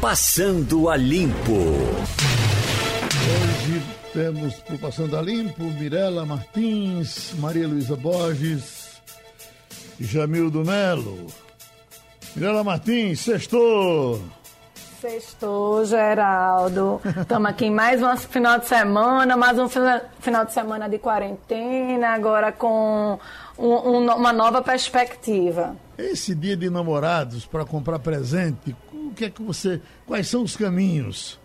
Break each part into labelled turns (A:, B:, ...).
A: Passando a Limpo.
B: Hoje temos por Passando a Limpo Mirela Martins, Maria Luísa Borges e Jamildo Melo. Mirela Martins, sextou!
C: Sextou, Geraldo. Estamos aqui em mais um final de semana, mais um final de semana de quarentena, agora com um, um, uma nova perspectiva.
B: Esse dia de namorados para comprar presente, o que é que você. Quais são os caminhos?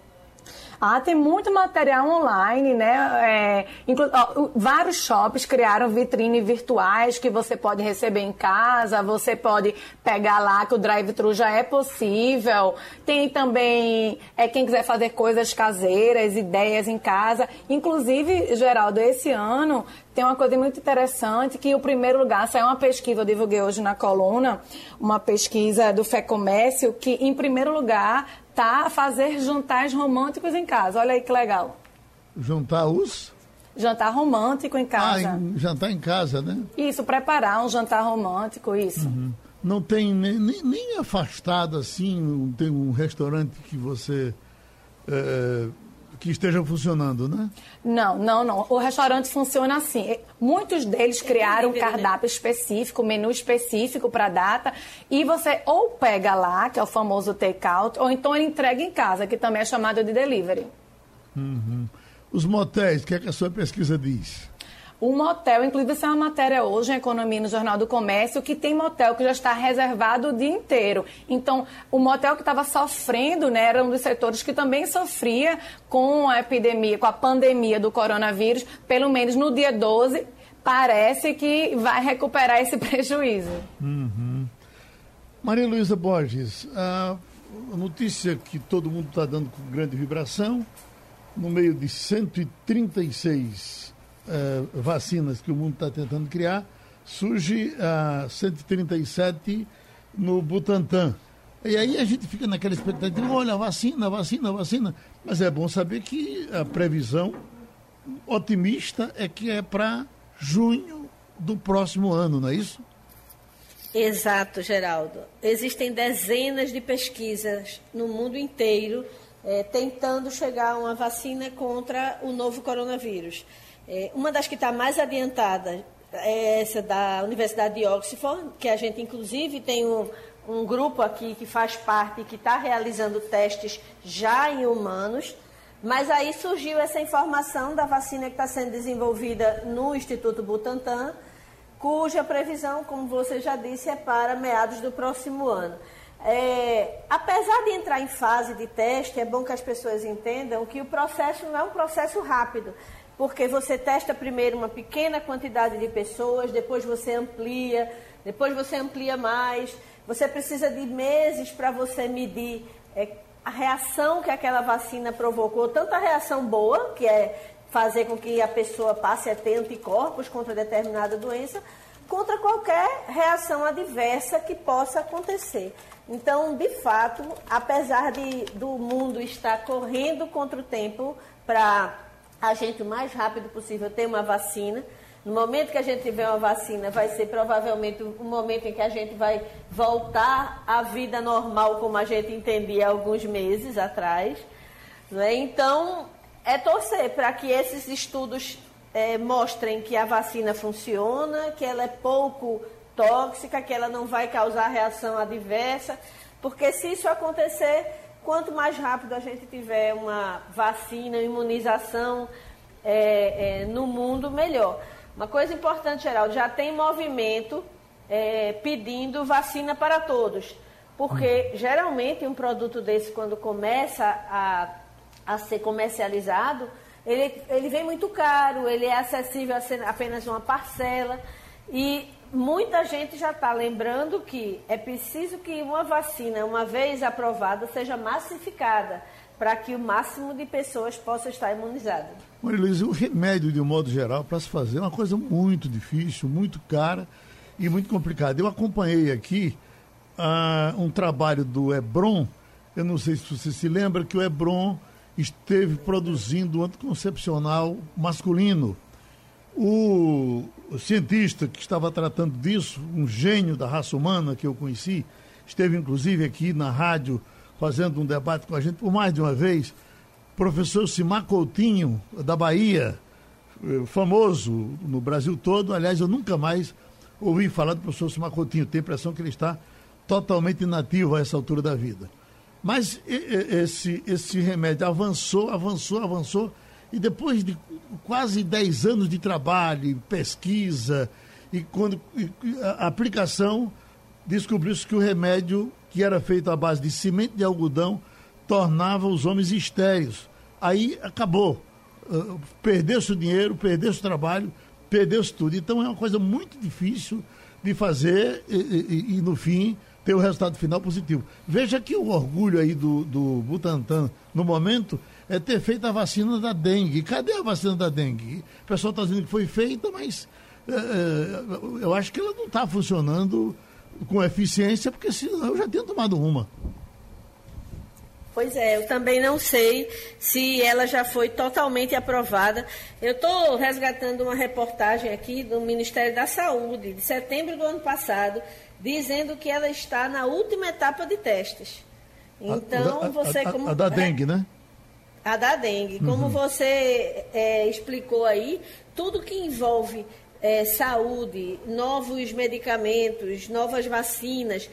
C: Ah, tem muito material online, né? É, ó, vários shops criaram vitrines virtuais que você pode receber em casa, você pode pegar lá que o drive-thru já é possível. Tem também é, quem quiser fazer coisas caseiras, ideias em casa. Inclusive, Geraldo, esse ano tem uma coisa muito interessante que o primeiro lugar saiu uma pesquisa, eu divulguei hoje na coluna, uma pesquisa do Fé Comércio, que em primeiro lugar tá fazer jantares românticos em casa. Olha aí que legal.
B: Juntar os?
C: Jantar romântico em casa.
B: Ah, em, jantar em casa, né?
C: Isso, preparar um jantar romântico, isso. Uhum.
B: Não tem nem, nem, nem, afastado assim, tem um restaurante que você é, que esteja funcionando, né?
C: Não, não, não. O restaurante funciona assim. Muitos deles criaram um cardápio específico, menu específico para a data, e você ou pega lá, que é o famoso take-out, ou então ele entrega em casa, que também é chamado de delivery.
B: Uhum. Os motéis, o que, é que a sua pesquisa diz?
C: O motel, inclusive essa é uma matéria hoje em Economia no Jornal do Comércio, que tem motel que já está reservado o dia inteiro. Então, o motel que estava sofrendo, né, era um dos setores que também sofria com a epidemia, com a pandemia do coronavírus, pelo menos no dia 12, parece que vai recuperar esse prejuízo.
B: Uhum. Maria Luísa Borges, a notícia que todo mundo está dando com grande vibração, no meio de 136 uh, vacinas que o mundo está tentando criar, surge a uh, 137 no Butantan. E aí a gente fica naquela expectativa, olha, vacina, vacina, vacina. Mas é bom saber que a previsão otimista é que é para junho do próximo ano, não é isso?
D: Exato, Geraldo. Existem dezenas de pesquisas no mundo inteiro é, tentando chegar a uma vacina contra o novo coronavírus. É, uma das que está mais adiantada é essa da Universidade de Oxford, que a gente inclusive tem um, um grupo aqui que faz parte, que está realizando testes já em humanos. Mas aí surgiu essa informação da vacina que está sendo desenvolvida no Instituto Butantan, cuja previsão, como você já disse, é para meados do próximo ano. É, apesar de entrar em fase de teste, é bom que as pessoas entendam que o processo não é um processo rápido porque você testa primeiro uma pequena quantidade de pessoas, depois você amplia, depois você amplia mais. Você precisa de meses para você medir é, a reação que aquela vacina provocou, tanto a reação boa, que é fazer com que a pessoa passe a ter anticorpos contra determinada doença, contra qualquer reação adversa que possa acontecer. Então, de fato, apesar de, do mundo estar correndo contra o tempo para a gente o mais rápido possível ter uma vacina. No momento que a gente tiver uma vacina, vai ser provavelmente o momento em que a gente vai voltar à vida normal como a gente entendia alguns meses atrás. Né? Então, é torcer para que esses estudos é, mostrem que a vacina funciona, que ela é pouco tóxica, que ela não vai causar reação adversa, porque se isso acontecer, quanto mais rápido a gente tiver uma vacina, imunização é, é, no mundo, melhor. Uma coisa importante, Geraldo, já tem movimento é, pedindo vacina para todos. Porque geralmente um produto desse, quando começa a, a ser comercializado, ele, ele vem muito caro, ele é acessível a apenas uma parcela. E muita gente já está lembrando que é preciso que uma vacina, uma vez aprovada, seja massificada para que o máximo de pessoas possa estar imunizada.
B: Maria Luísa, o remédio, de um modo geral, para se fazer é uma coisa muito difícil, muito cara e muito complicada. Eu acompanhei aqui uh, um trabalho do Hebron, eu não sei se você se lembra que o Hebron esteve produzindo anticoncepcional masculino. O o cientista que estava tratando disso, um gênio da raça humana que eu conheci, esteve inclusive aqui na rádio fazendo um debate com a gente por mais de uma vez. Professor Simar Coutinho, da Bahia, eh, famoso no Brasil todo. Aliás, eu nunca mais ouvi falar do professor Simar Coutinho. Tenho a impressão que ele está totalmente inativo a essa altura da vida. Mas esse, esse remédio avançou, avançou, avançou, e depois de quase 10 anos de trabalho, pesquisa, e quando e a aplicação, descobriu-se que o remédio, que era feito à base de semente de algodão, tornava os homens estéreis. Aí acabou. Uh, perdeu-se o dinheiro, perdeu-se o trabalho, perdeu-se tudo. Então é uma coisa muito difícil de fazer e, e, e, no fim, ter o resultado final positivo. Veja que o orgulho aí do, do Butantan, no momento, é ter feito a vacina da dengue. Cadê a vacina da dengue? O pessoal está dizendo que foi feita, mas é, é eu acho que ela não está funcionando com eficiência, porque senão eu já tinha tomado uma.
D: Pois é, eu também não sei se ela já foi totalmente aprovada. Eu estou resgatando uma reportagem aqui do Ministério da Saúde, de setembro do ano passado, dizendo que ela está na última etapa de testes. Então,
B: a, a,
D: você
B: a,
D: como.
B: A da dengue, né?
D: A da dengue. Como uhum. você é, explicou aí, tudo que envolve é, saúde, novos medicamentos, novas vacinas,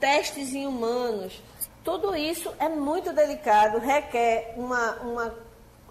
D: testes em humanos, tudo isso é muito delicado, requer uma, uma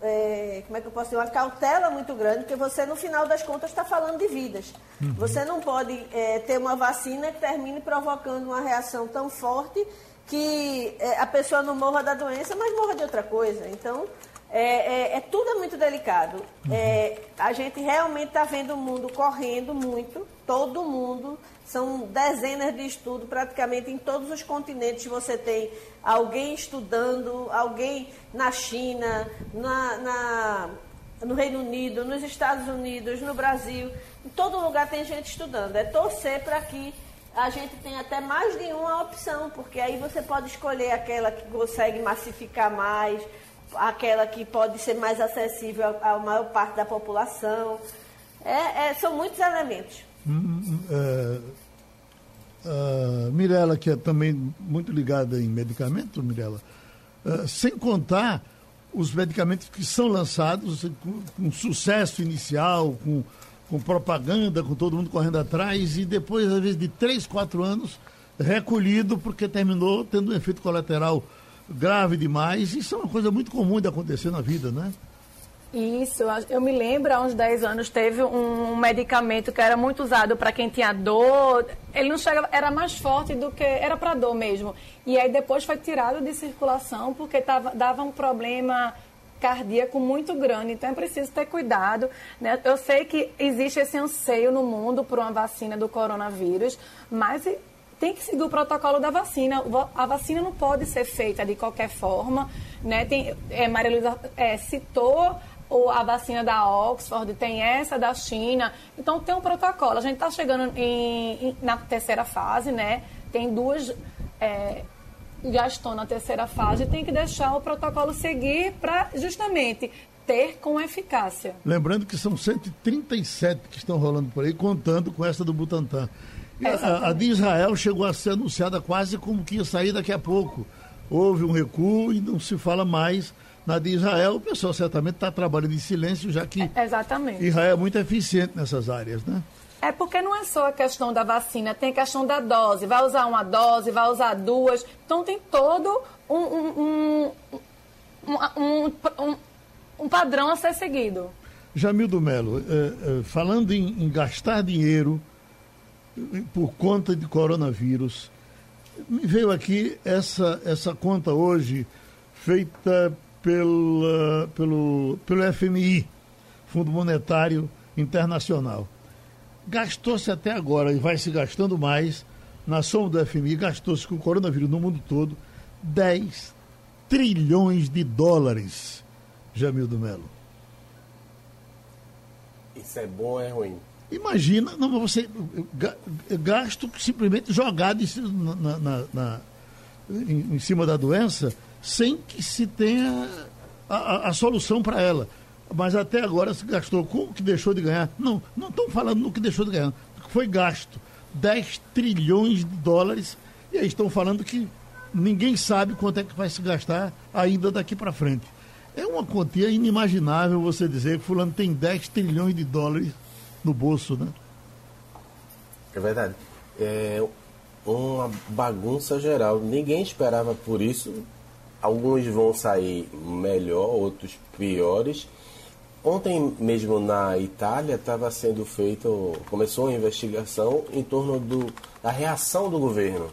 D: é, como é que eu posso dizer, uma cautela muito grande, porque você, no final das contas, está falando de vidas. Uhum. Você não pode é, ter uma vacina que termine provocando uma reação tão forte que é, a pessoa não morra da doença, mas morra de outra coisa. Então, é, é, é tudo muito delicado. Uhum. É, a gente realmente está vendo o mundo correndo muito, todo mundo. São dezenas de estudos, praticamente em todos os continentes você tem alguém estudando, alguém na China, na, na, no Reino Unido, nos Estados Unidos, no Brasil. Em todo lugar tem gente estudando. É torcer para que a gente tenha até mais de uma opção, porque aí você pode escolher aquela que consegue massificar mais aquela que pode ser mais acessível à maior parte da população. É, é, são muitos elementos. Hum,
B: é, uh, Mirela, que é também muito ligada em medicamentos, Mirela, uh, sem contar os medicamentos que são lançados com, com sucesso inicial, com, com propaganda, com todo mundo correndo atrás, e depois, às vezes, de três, quatro anos, recolhido porque terminou tendo um efeito colateral grave demais. Isso é uma coisa muito comum de acontecer na vida, né?
C: Isso, eu me lembro, há uns 10 anos teve um medicamento que era muito usado para quem tinha dor. Ele não chegava, era mais forte do que. Era para dor mesmo. E aí depois foi tirado de circulação porque tava, dava um problema cardíaco muito grande, então é preciso ter cuidado. Né? Eu sei que existe esse anseio no mundo por uma vacina do coronavírus, mas tem que seguir o protocolo da vacina. A vacina não pode ser feita de qualquer forma. Né? Tem, é, Maria Luísa é, citou o, a vacina da Oxford, tem essa da China. Então tem um protocolo. A gente está chegando em, em, na terceira fase, né? Tem duas. É, já estão na terceira fase, tem que deixar o protocolo seguir para justamente ter com eficácia.
B: Lembrando que são 137 que estão rolando por aí, contando com essa do Butantan. A, a, de Israel chegou a ser anunciada quase como que ia sair daqui a pouco. Houve um recuo e não se fala mais na de Israel. O pessoal certamente está trabalhando em silêncio, já que
C: é, Exatamente.
B: Israel é muito eficiente nessas áreas, né?
C: É porque não é só a questão da vacina, tem a questão da dose. Vai usar uma dose, vai usar duas. Então tem todo um, um, um, um, um padrão a ser seguido.
B: Jamildo Melo, eh, eh, falando em, em gastar dinheiro por conta de coronavírus. Me veio aqui essa, essa conta hoje feita pela, pelo, pelo FMI, Fundo Monetário Internacional. Gastou-se até agora e vai se gastando mais, na soma do FMI, gastou-se com o coronavírus no mundo todo 10 trilhões de dólares, Jamildo Melo.
E: Isso é bom ou é ruim?
B: Imagina, não, você gasto simplesmente jogado em, na, na, na, em, em cima da doença sem que se tenha a, a, a solução para ela. Mas até agora se gastou com o que deixou de ganhar. Não, não estão falando no que deixou de ganhar. Foi gasto 10 trilhões de dólares e aí estão falando que ninguém sabe quanto é que vai se gastar ainda daqui para frente. É uma quantia inimaginável você dizer que fulano tem 10 trilhões de dólares no bolso, né?
E: É verdade. É uma bagunça geral. Ninguém esperava por isso. Alguns vão sair melhor, outros piores. Ontem mesmo na Itália estava sendo feito, começou uma investigação em torno do, da reação do governo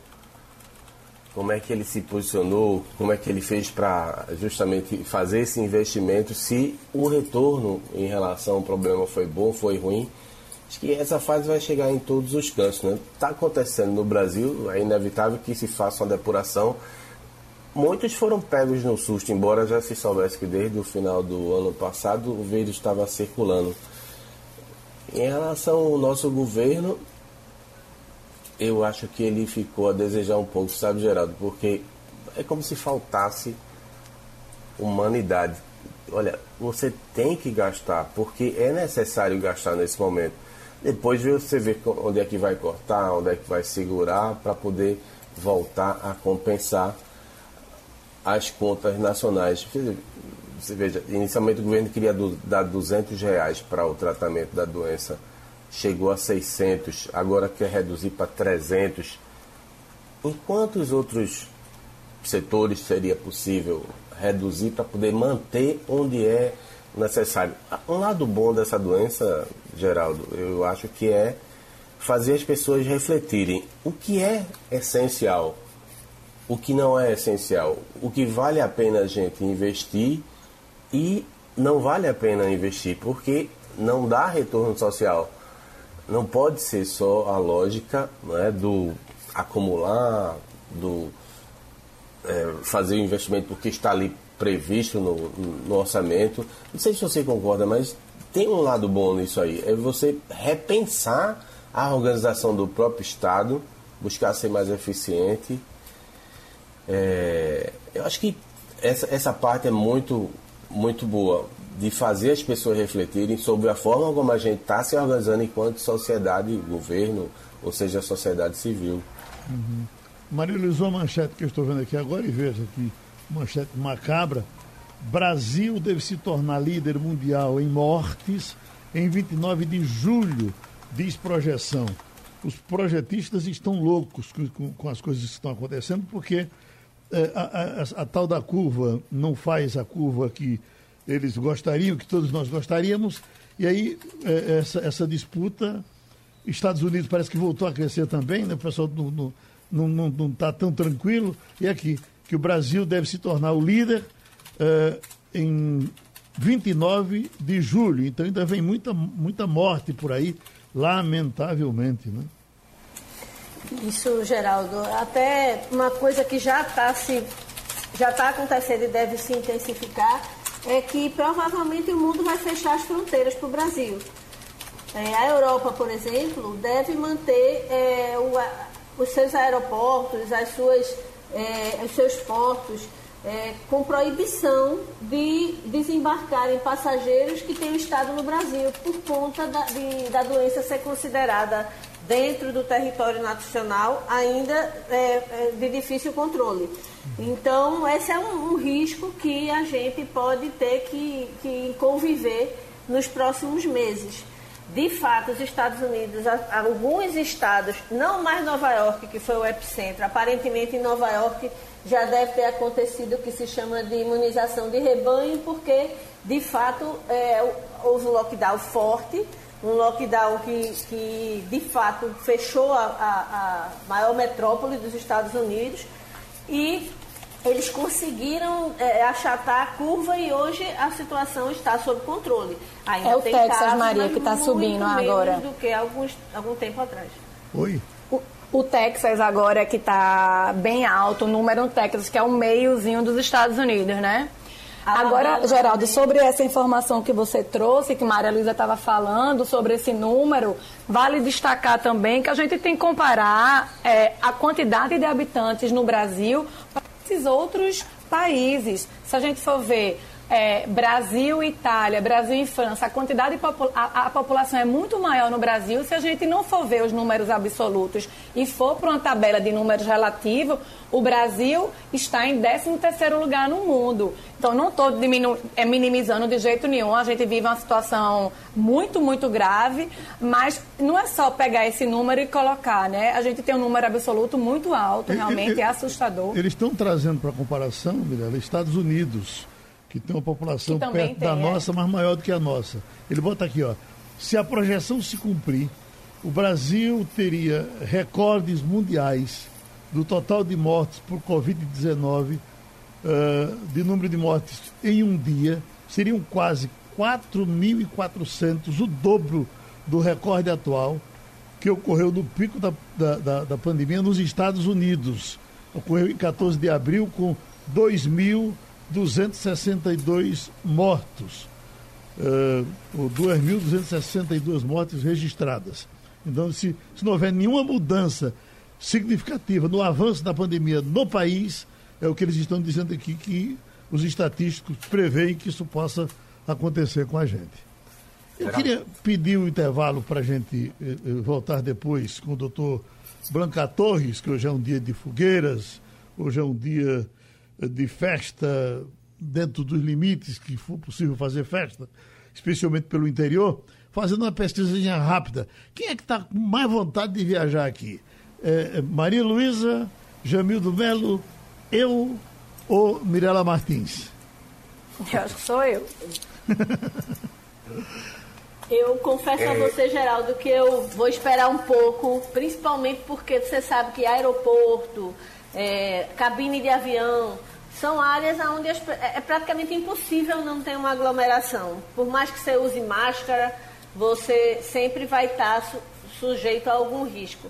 E: como é que ele se posicionou, como é que ele fez para justamente fazer esse investimento, se o retorno em relação ao problema foi bom, foi ruim. Acho que essa fase vai chegar em todos os cantos. Está né? Tá acontecendo no Brasil, é inevitável que se faça uma depuração. Muitos foram pegos no susto, embora já se soubesse que desde o final do ano passado o vírus estava circulando. Em relação ao nosso governo, eu acho que ele ficou a desejar um pouco, sabe, Geraldo? Porque é como se faltasse humanidade. Olha, você tem que gastar, porque é necessário gastar nesse momento. Depois você vê onde é que vai cortar, onde é que vai segurar, para poder voltar a compensar as contas nacionais. Você veja, inicialmente o governo queria dar 200 reais para o tratamento da doença chegou a 600, agora quer reduzir para 300. Em quantos outros setores seria possível reduzir para poder manter onde é necessário? Um lado bom dessa doença, Geraldo, eu acho que é fazer as pessoas refletirem o que é essencial, o que não é essencial, o que vale a pena a gente investir e não vale a pena investir porque não dá retorno social não pode ser só a lógica né, do acumular, do é, fazer o investimento porque está ali previsto no, no, orçamento. Não sei se você concorda, mas tem um lado bom nisso aí. É você repensar a organização do próprio Estado, buscar ser mais eficiente. É, eu acho que essa, essa parte é muito, muito boa de fazer as pessoas refletirem sobre a forma como a gente está se organizando enquanto sociedade, governo, ou seja, sociedade civil.
B: Uhum. Luiz, uma manchete que eu estou vendo aqui agora e veja aqui, manchete macabra. Brasil deve se tornar líder mundial em mortes em 29 de julho, diz projeção. Os projetistas estão loucos com, com as coisas que estão acontecendo, porque a, a, a, tal da curva não faz a curva que eles gostariam, que todos nós gostaríamos, e aí é, essa, essa disputa, Estados Unidos parece que voltou a crescer também, né? o pessoal não está não, não, tá tão tranquilo, e aqui, que o Brasil deve se tornar o líder é, em 29 de julho, então ainda vem muita, muita morte por aí, lamentavelmente, né?
D: Isso, Geraldo. Até uma coisa que já está se já está acontecendo e deve se intensificar é que provavelmente o mundo vai fechar as fronteiras para o Brasil. É, a Europa, por exemplo, deve manter é, o, os seus aeroportos, as suas, é, os seus portos é, com proibição de desembarcarem passageiros que tenham estado no Brasil por conta da, de, da doença ser considerada dentro do território nacional ainda é, é, de difícil controle. Então, esse é um, um, risco que a gente pode ter que, que conviver nos próximos meses. De fato, os Estados Unidos, alguns estados, não mais Nova York, que foi o epicentro, aparentemente em Nova York já deve ter acontecido o que se chama de imunização de rebanho, porque de fato é, houve um lockdown forte, um lockdown que, que de fato fechou a, a, a maior metrópole dos Estados Unidos e eles conseguiram é, achatar a curva e hoje a situação está sob controle.
C: Ainda é o Texas, casos, Maria, que está subindo agora.
D: do que alguns, algum tempo atrás.
B: Oi?
C: O, o Texas agora que está bem alto, o número um Texas, que é o meiozinho dos Estados Unidos, né? Agora, Geraldo, sobre essa informação que você trouxe, que Maria Luísa estava falando, sobre esse número, vale destacar também que a gente tem que comparar é, a quantidade de habitantes no Brasil para esses outros países. Se a gente for ver é, Brasil e Itália, Brasil e França, a quantidade de popula a, a, população é muito maior no Brasil. Se a gente não for ver os números absolutos e for para uma tabela de números relativos, o Brasil está em 13º lugar no mundo. Então, não estou é, minimizando de jeito nenhum. A gente vive uma situação muito, muito grave, mas não é só pegar esse número e colocar, né? A gente tem um número absoluto muito alto, realmente é assustador.
B: Eles estão trazendo para comparação, Mirella, Estados Unidos que tem uma população perto tem, da é. nossa, mas maior do que a nossa. Ele bota aqui, ó. Se a projeção se cumprir, o Brasil teria recordes mundiais do total de mortes por Covid-19, uh, de número de mortes em um dia, seriam quase 4.400, o dobro do recorde atual que ocorreu no pico da, da, da, da pandemia nos Estados Unidos. Ocorreu em 14 de abril com 2.000 262 mortos, uh, ou 2.262 mortes registradas. Então, se, se não houver nenhuma mudança significativa no avanço da pandemia no país, é o que eles estão dizendo aqui, que os estatísticos preveem que isso possa acontecer com a gente. Eu queria pedir um intervalo para a gente eh, eh, voltar depois com o doutor Blanca Torres, que hoje é um dia de fogueiras, hoje é um dia de festa dentro dos limites que for possível fazer festa, especialmente pelo interior, fazendo uma pesquisinha rápida. Quem é que está com mais vontade de viajar aqui? É, é Maria Luísa, Jamildo Melo, eu ou Mirela Martins?
C: Eu acho que sou eu.
D: Eu confesso é... a você, Geraldo, que eu vou esperar um pouco, principalmente porque você sabe que aeroporto, é, cabine de avião, são áreas onde é, é praticamente impossível não ter uma aglomeração. Por mais que você use máscara, você sempre vai estar su, sujeito a algum risco.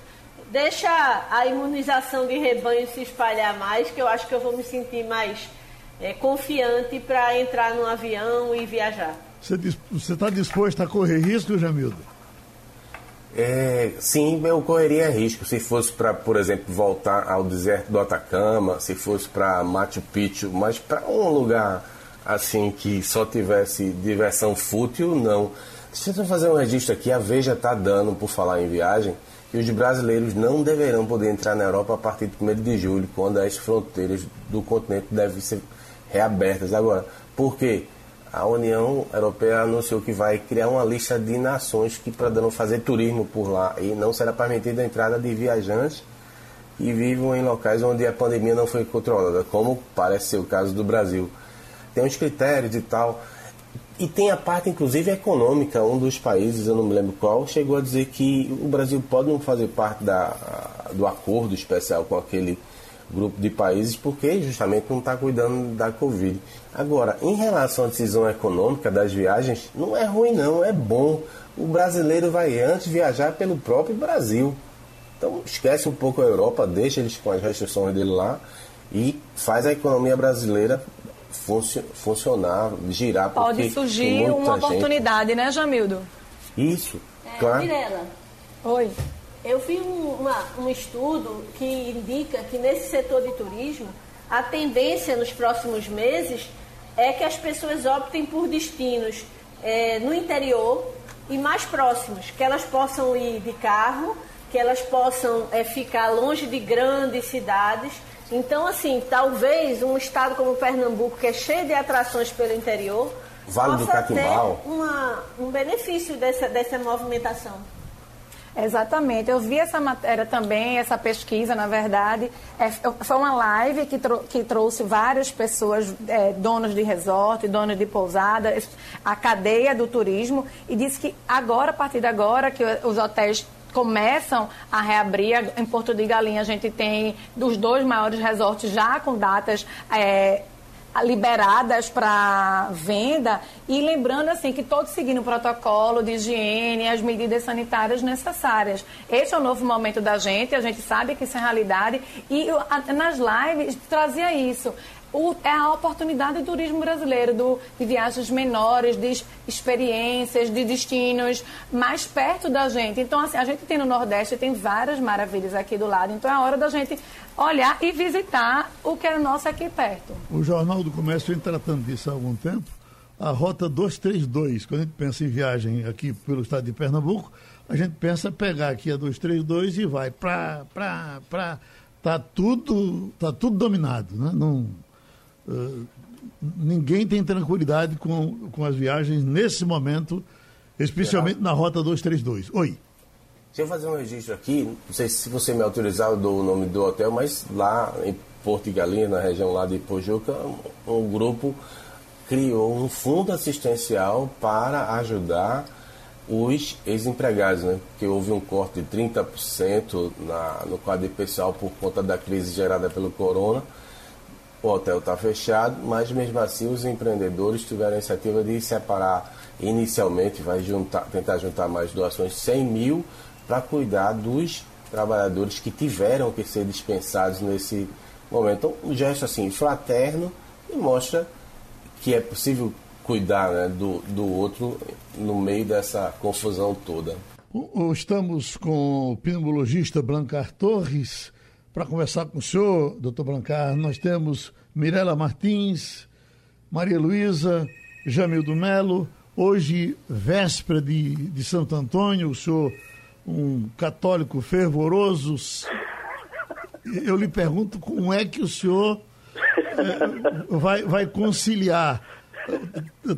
D: Deixa a imunização de rebanho se espalhar mais, que eu acho que eu vou me sentir mais é, confiante para entrar no avião e viajar.
B: Você está disposto a correr risco, Jamildo?
E: É, sim, eu correria risco se fosse para, por exemplo, voltar ao deserto do Atacama, se fosse para Machu Picchu, mas para um lugar assim que só tivesse diversão fútil, não. Deixa eu fazer um registro aqui, a Veja está dando, por falar em viagem, que os brasileiros não deverão poder entrar na Europa a partir de 1 de julho, quando as fronteiras do continente devem ser reabertas. Agora, por quê? A União Europeia anunciou que vai criar uma lista de nações que poderão fazer turismo por lá e não será permitida a entrada de viajantes que vivam em locais onde a pandemia não foi controlada, como parece ser o caso do Brasil. Tem uns critérios e tal. E tem a parte, inclusive, econômica. Um dos países, eu não me lembro qual, chegou a dizer que o Brasil pode não fazer parte da, do acordo especial com aquele grupo de países porque justamente não está cuidando da Covid. Agora, em relação à decisão econômica das viagens, não é ruim não, é bom. O brasileiro vai antes viajar pelo próprio Brasil. Então esquece um pouco a Europa, deixa eles com as restrições dele lá e faz a economia brasileira funcionar, girar.
C: Pode surgir uma oportunidade,
E: gente...
C: né, Jamildo?
E: Isso,
D: é,
E: claro.
D: Mirela.
C: Oi.
D: Eu vi um, uma, um estudo que indica que nesse setor de turismo, a tendência nos próximos meses é que as pessoas optem por destinos é, no interior e mais próximos, que elas possam ir de carro, que elas possam é, ficar longe de grandes cidades. Então, assim, talvez um estado como Pernambuco, que é cheio de atrações pelo interior,
E: vale possa ter
D: uma, um benefício dessa, dessa movimentação.
C: Exatamente. Eu vi essa matéria também, essa pesquisa, na verdade. É, foi uma live que, que trouxe várias pessoas, é, donos de resort, donos de pousada, a cadeia do turismo, e disse que agora, a partir de agora, que os hotéis começam a reabrir. Em Porto de Galinha, a gente tem dos dois maiores resorts já com datas. É, liberadas para venda e lembrando assim que todos seguindo o protocolo de higiene, as medidas sanitárias necessárias. Este é o novo momento da gente, a gente sabe que isso é realidade e nas lives trazia isso. O, é a oportunidade do turismo brasileiro, do, de viagens menores, de experiências, de destinos mais perto da gente. Então, assim, a gente tem no Nordeste, tem várias maravilhas aqui do lado, então é a hora da gente olhar e visitar o que é nosso aqui perto.
B: O Jornal do Comércio vem tratando disso há algum tempo. A Rota 232, quando a gente pensa em viagem aqui pelo estado de Pernambuco, a gente pensa pegar aqui a 232 e vai para... para Tá tudo, tá tudo dominado, né? Não, uh, ninguém tem tranquilidade com, com as viagens nesse momento, especialmente na Rota 232. Oi.
E: Deixa eu fazer um registro aqui, não sei se você me autorizar, eu dou o nome do hotel, mas lá em Porto Galinha, na região lá de Pojuca, um grupo criou um fundo assistencial para ajudar os ex-empregados, né? Porque houve um corte de 30% na, no quadro pessoal por conta da crise gerada pelo corona. O hotel está fechado, mas mesmo assim os empreendedores tiveram a iniciativa de separar inicialmente, vai juntar, tentar juntar mais doações, 100 mil para cuidar dos trabalhadores que tiveram que ser dispensados nesse momento. Então, um gesto assim fraterno e mostra que é possível cuidar né, do, do outro no meio dessa confusão toda.
B: Estamos com o pneumologista Blancar Torres para conversar com o senhor, doutor Blancar. Nós temos Mirela Martins, Maria Luísa, Jamildo Melo. Hoje, véspera de, de Santo Antônio, o senhor, um católico fervoroso. Eu lhe pergunto como é que o senhor é, vai, vai conciliar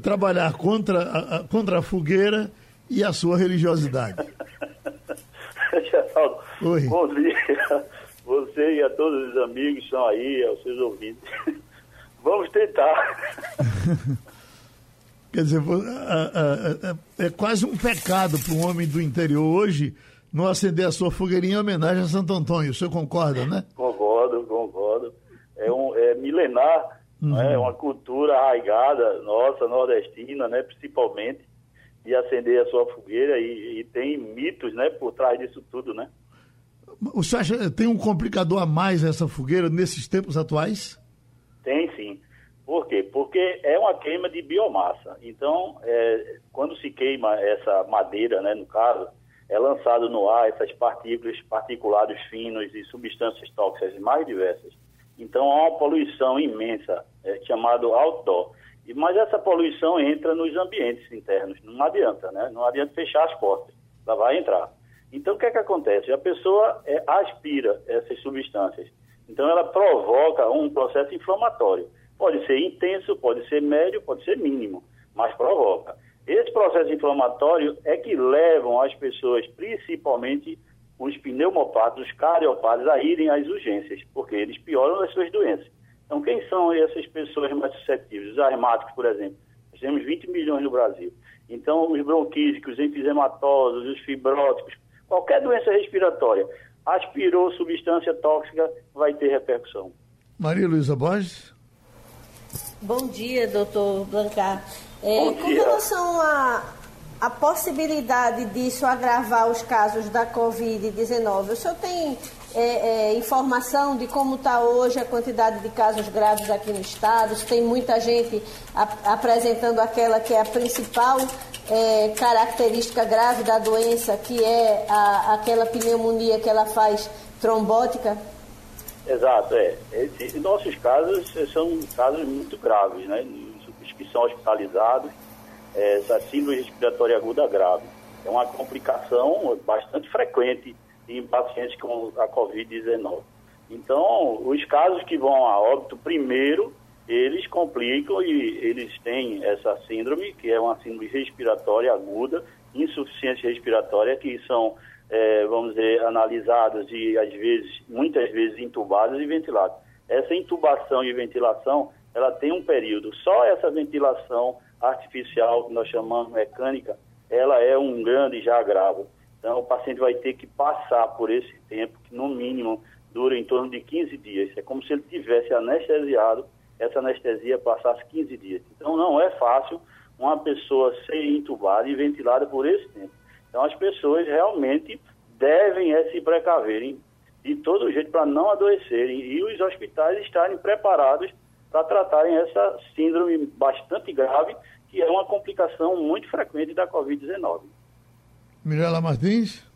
B: trabalhar contra a, contra a fogueira e a sua religiosidade.
F: Geraldo, Oi. bom dia. Você e a todos os amigos que estão aí, aos seus ouvintes. Vamos tentar.
B: Quer dizer, é quase um pecado para um homem do interior hoje não acender a sua fogueirinha em homenagem a Santo Antônio. O senhor concorda, né?
F: Concordo, concordo. É, um, é milenar Uhum. Né? Uma cultura arraigada, nossa, nordestina, né? principalmente, de acender a sua fogueira e, e, tem mitos né? por trás disso tudo, né?
B: O senhor acha tem um complicador a mais essa fogueira nesses tempos atuais?
F: Tem sim. Por quê? Porque é uma queima de biomassa. Então, é, quando se queima essa madeira, né, no caso, é lançado no ar essas partículas, particulados finos e substâncias tóxicas mais diversas. Então há uma poluição imensa, é, chamado outdoor. E, mas essa poluição entra nos ambientes internos, não adianta, né? Não adianta fechar as portas, ela vai entrar. Então o que é que acontece? A pessoa é, aspira essas substâncias. Então ela provoca um processo inflamatório. Pode ser intenso, pode ser médio, pode ser mínimo, mas provoca. Esse processo inflamatório é que levam as pessoas, principalmente os pneumopatas, os cardiopatas, a irem às urgências, porque eles pioram as suas doenças. Então, quem são essas pessoas mais suscetíveis? Os asmáticos, por exemplo. Nós temos 20 milhões no Brasil. Então, os bronquíticos, os enfisematosos, os fibróticos, qualquer doença respiratória, aspirou substância tóxica, vai ter repercussão.
B: Maria Luísa Borges.
D: Bom dia, doutor Blancar. É, com relação a, a possibilidade disso agravar os casos da Covid-19. O senhor tem é, é, informação de como está hoje a quantidade de casos graves aqui no estado? Se tem muita gente a, apresentando aquela que é a principal é, característica grave da doença, que é a, aquela pneumonia que ela faz trombótica?
F: Exato, é. Esses nossos casos são casos muito graves, né? Os que são hospitalizados é, essa síndrome respiratória aguda grave. É uma complicação bastante frequente em pacientes com a Covid-19. Então, os casos que vão a óbito, primeiro, eles complicam e eles têm essa síndrome, que é uma síndrome respiratória aguda, insuficiência respiratória, que são, é, vamos dizer, analisadas e, às vezes, muitas vezes, intubadas e ventiladas. Essa intubação e ventilação, ela tem um período. Só essa ventilação artificial, que nós chamamos mecânica, ela é um grande já agravo. Então, o paciente vai ter que passar por esse tempo, que no mínimo dura em torno de 15 dias. É como se ele tivesse anestesiado, essa anestesia passasse 15 dias. Então, não é fácil uma pessoa ser entubada e ventilada por esse tempo. Então, as pessoas realmente devem é, se precaverem de todo jeito para não adoecerem e os hospitais estarem preparados para tratarem essa síndrome bastante grave, que é uma complicação muito frequente da Covid-19.
B: Mirela Martins.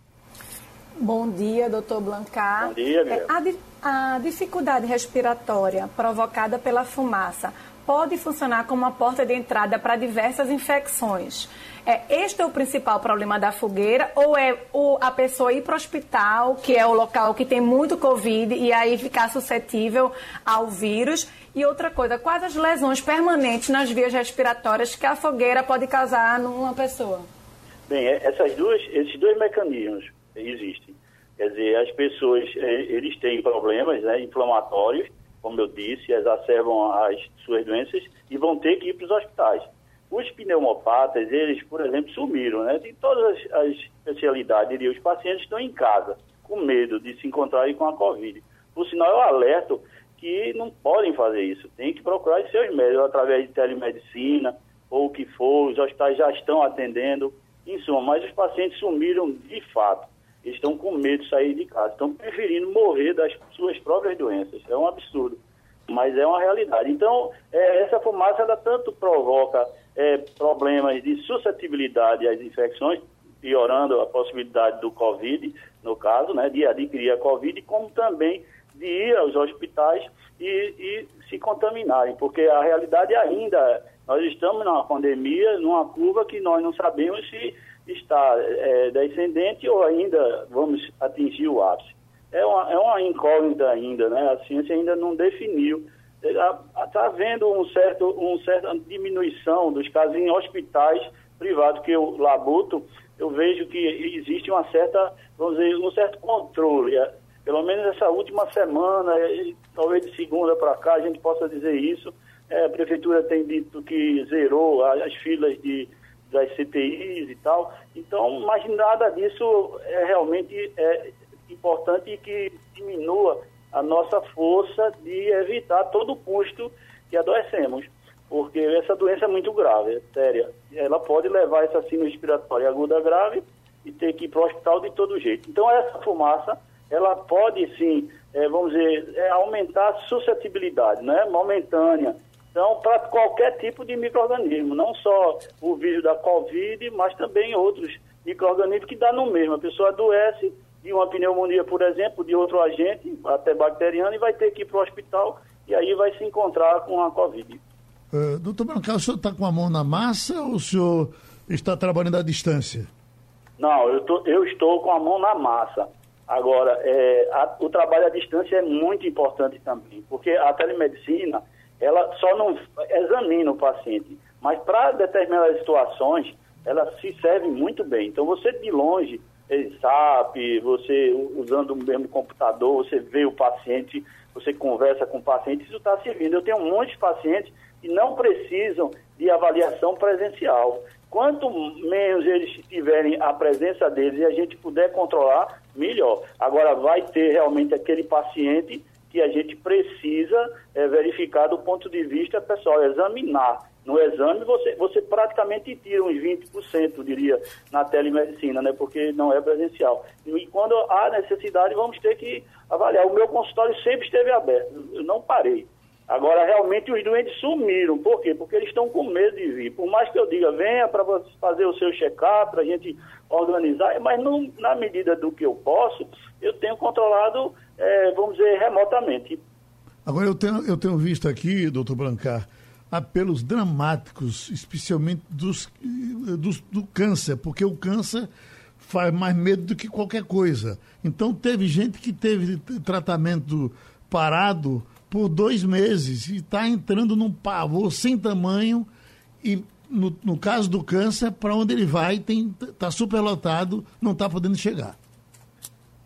C: Bom dia, doutor Blancar.
F: Bom dia, Mirela.
C: É, a, a dificuldade respiratória provocada pela fumaça pode funcionar como uma porta de entrada para diversas infecções. É, este é o principal problema da fogueira ou é o, a pessoa ir para o hospital, que é o local que tem muito Covid, e aí ficar suscetível ao vírus? E outra coisa, quais as lesões permanentes nas vias respiratórias que a fogueira pode causar numa pessoa?
F: Bem, é, essas duas, esses dois mecanismos existem. Quer dizer, as pessoas, é, eles têm problemas né, inflamatórios, como eu disse, exacerbam as suas doenças e vão ter que ir para os hospitais. Os pneumopatas, eles, por exemplo, sumiram, né? Tem todas as, as especialidades e os pacientes estão em casa, com medo de se encontrarem com a Covid. Por sinal, eu alerto que não podem fazer isso. Tem que procurar os seus médicos através de telemedicina ou o que for. Os hospitais já estão atendendo. Em suma, mas os pacientes sumiram de fato. Estão com medo de sair de casa. Estão preferindo morrer das suas próprias doenças. É um absurdo. Mas é uma realidade. Então, é, essa fumaça, ela tanto provoca é, problemas de suscetibilidade às infecções, piorando a possibilidade do Covid, no caso, né, de adquirir a Covid, como também de ir aos hospitais e, e se contaminarem, porque a realidade ainda, nós estamos numa pandemia, numa curva que nós não sabemos se está é, descendente ou ainda vamos atingir o ápice. É uma, é uma incógnita ainda, né? A ciência ainda não definiu está havendo um certo, um certa diminuição dos casos em hospitais privados que eu labuto, eu vejo que existe uma certa, vamos dizer, um certo controle. É, pelo menos essa última semana, talvez de segunda para cá, a gente possa dizer isso. É, a prefeitura tem dito que zerou as filas de, das CTIs e tal. Então, mas nada disso é realmente é importante que diminua a nossa força de evitar todo custo que adoecemos, porque essa doença é muito grave, é séria. Ela pode levar essa síndrome respiratória aguda grave e ter que ir para o hospital de todo jeito. Então, essa fumaça, ela pode sim, é, vamos dizer, é, aumentar a suscetibilidade, né, momentânea. Então, para qualquer tipo de microorganismo, não só o vírus da Covid, mas também outros microorganismos que dá no mesmo. A pessoa adoece de uma pneumonia, por exemplo, de outro agente, até bacteriano, e vai ter que ir para o hospital e aí vai se encontrar com a Covid.
B: Uh, doutor Brancal, o senhor está com a mão na massa ou o senhor está trabalhando à distância?
F: Não, eu, tô, eu estou com a mão na massa. Agora, é, a, o trabalho à distância é muito importante também, porque a telemedicina, ela só não examina o paciente, mas para determinadas situações, ela se serve muito bem. Então, você de longe SAP, você usando o mesmo computador, você vê o paciente, você conversa com o paciente, isso está servindo. Eu tenho um monte de pacientes que não precisam de avaliação presencial. Quanto menos eles tiverem a presença deles e a gente puder controlar, melhor. Agora, vai ter realmente aquele paciente que a gente precisa é, verificar do ponto de vista pessoal, examinar no exame, você, você praticamente tira uns 20%, diria, na telemedicina, né? Porque não é presencial. E quando há necessidade, vamos ter que avaliar. O meu consultório sempre esteve aberto, eu não parei. Agora, realmente, os doentes sumiram. Por quê? Porque eles estão com medo de vir. Por mais que eu diga, venha para fazer o seu check-up, para a gente organizar, mas não, na medida do que eu posso, eu tenho controlado, é, vamos dizer, remotamente.
B: Agora, eu tenho, eu tenho visto aqui, doutor Brancar, apelos dramáticos, especialmente dos, dos, do câncer, porque o câncer faz mais medo do que qualquer coisa. Então teve gente que teve tratamento parado por dois meses e está entrando num pavor sem tamanho e no, no caso do câncer, para onde ele vai, está superlotado, não está podendo chegar.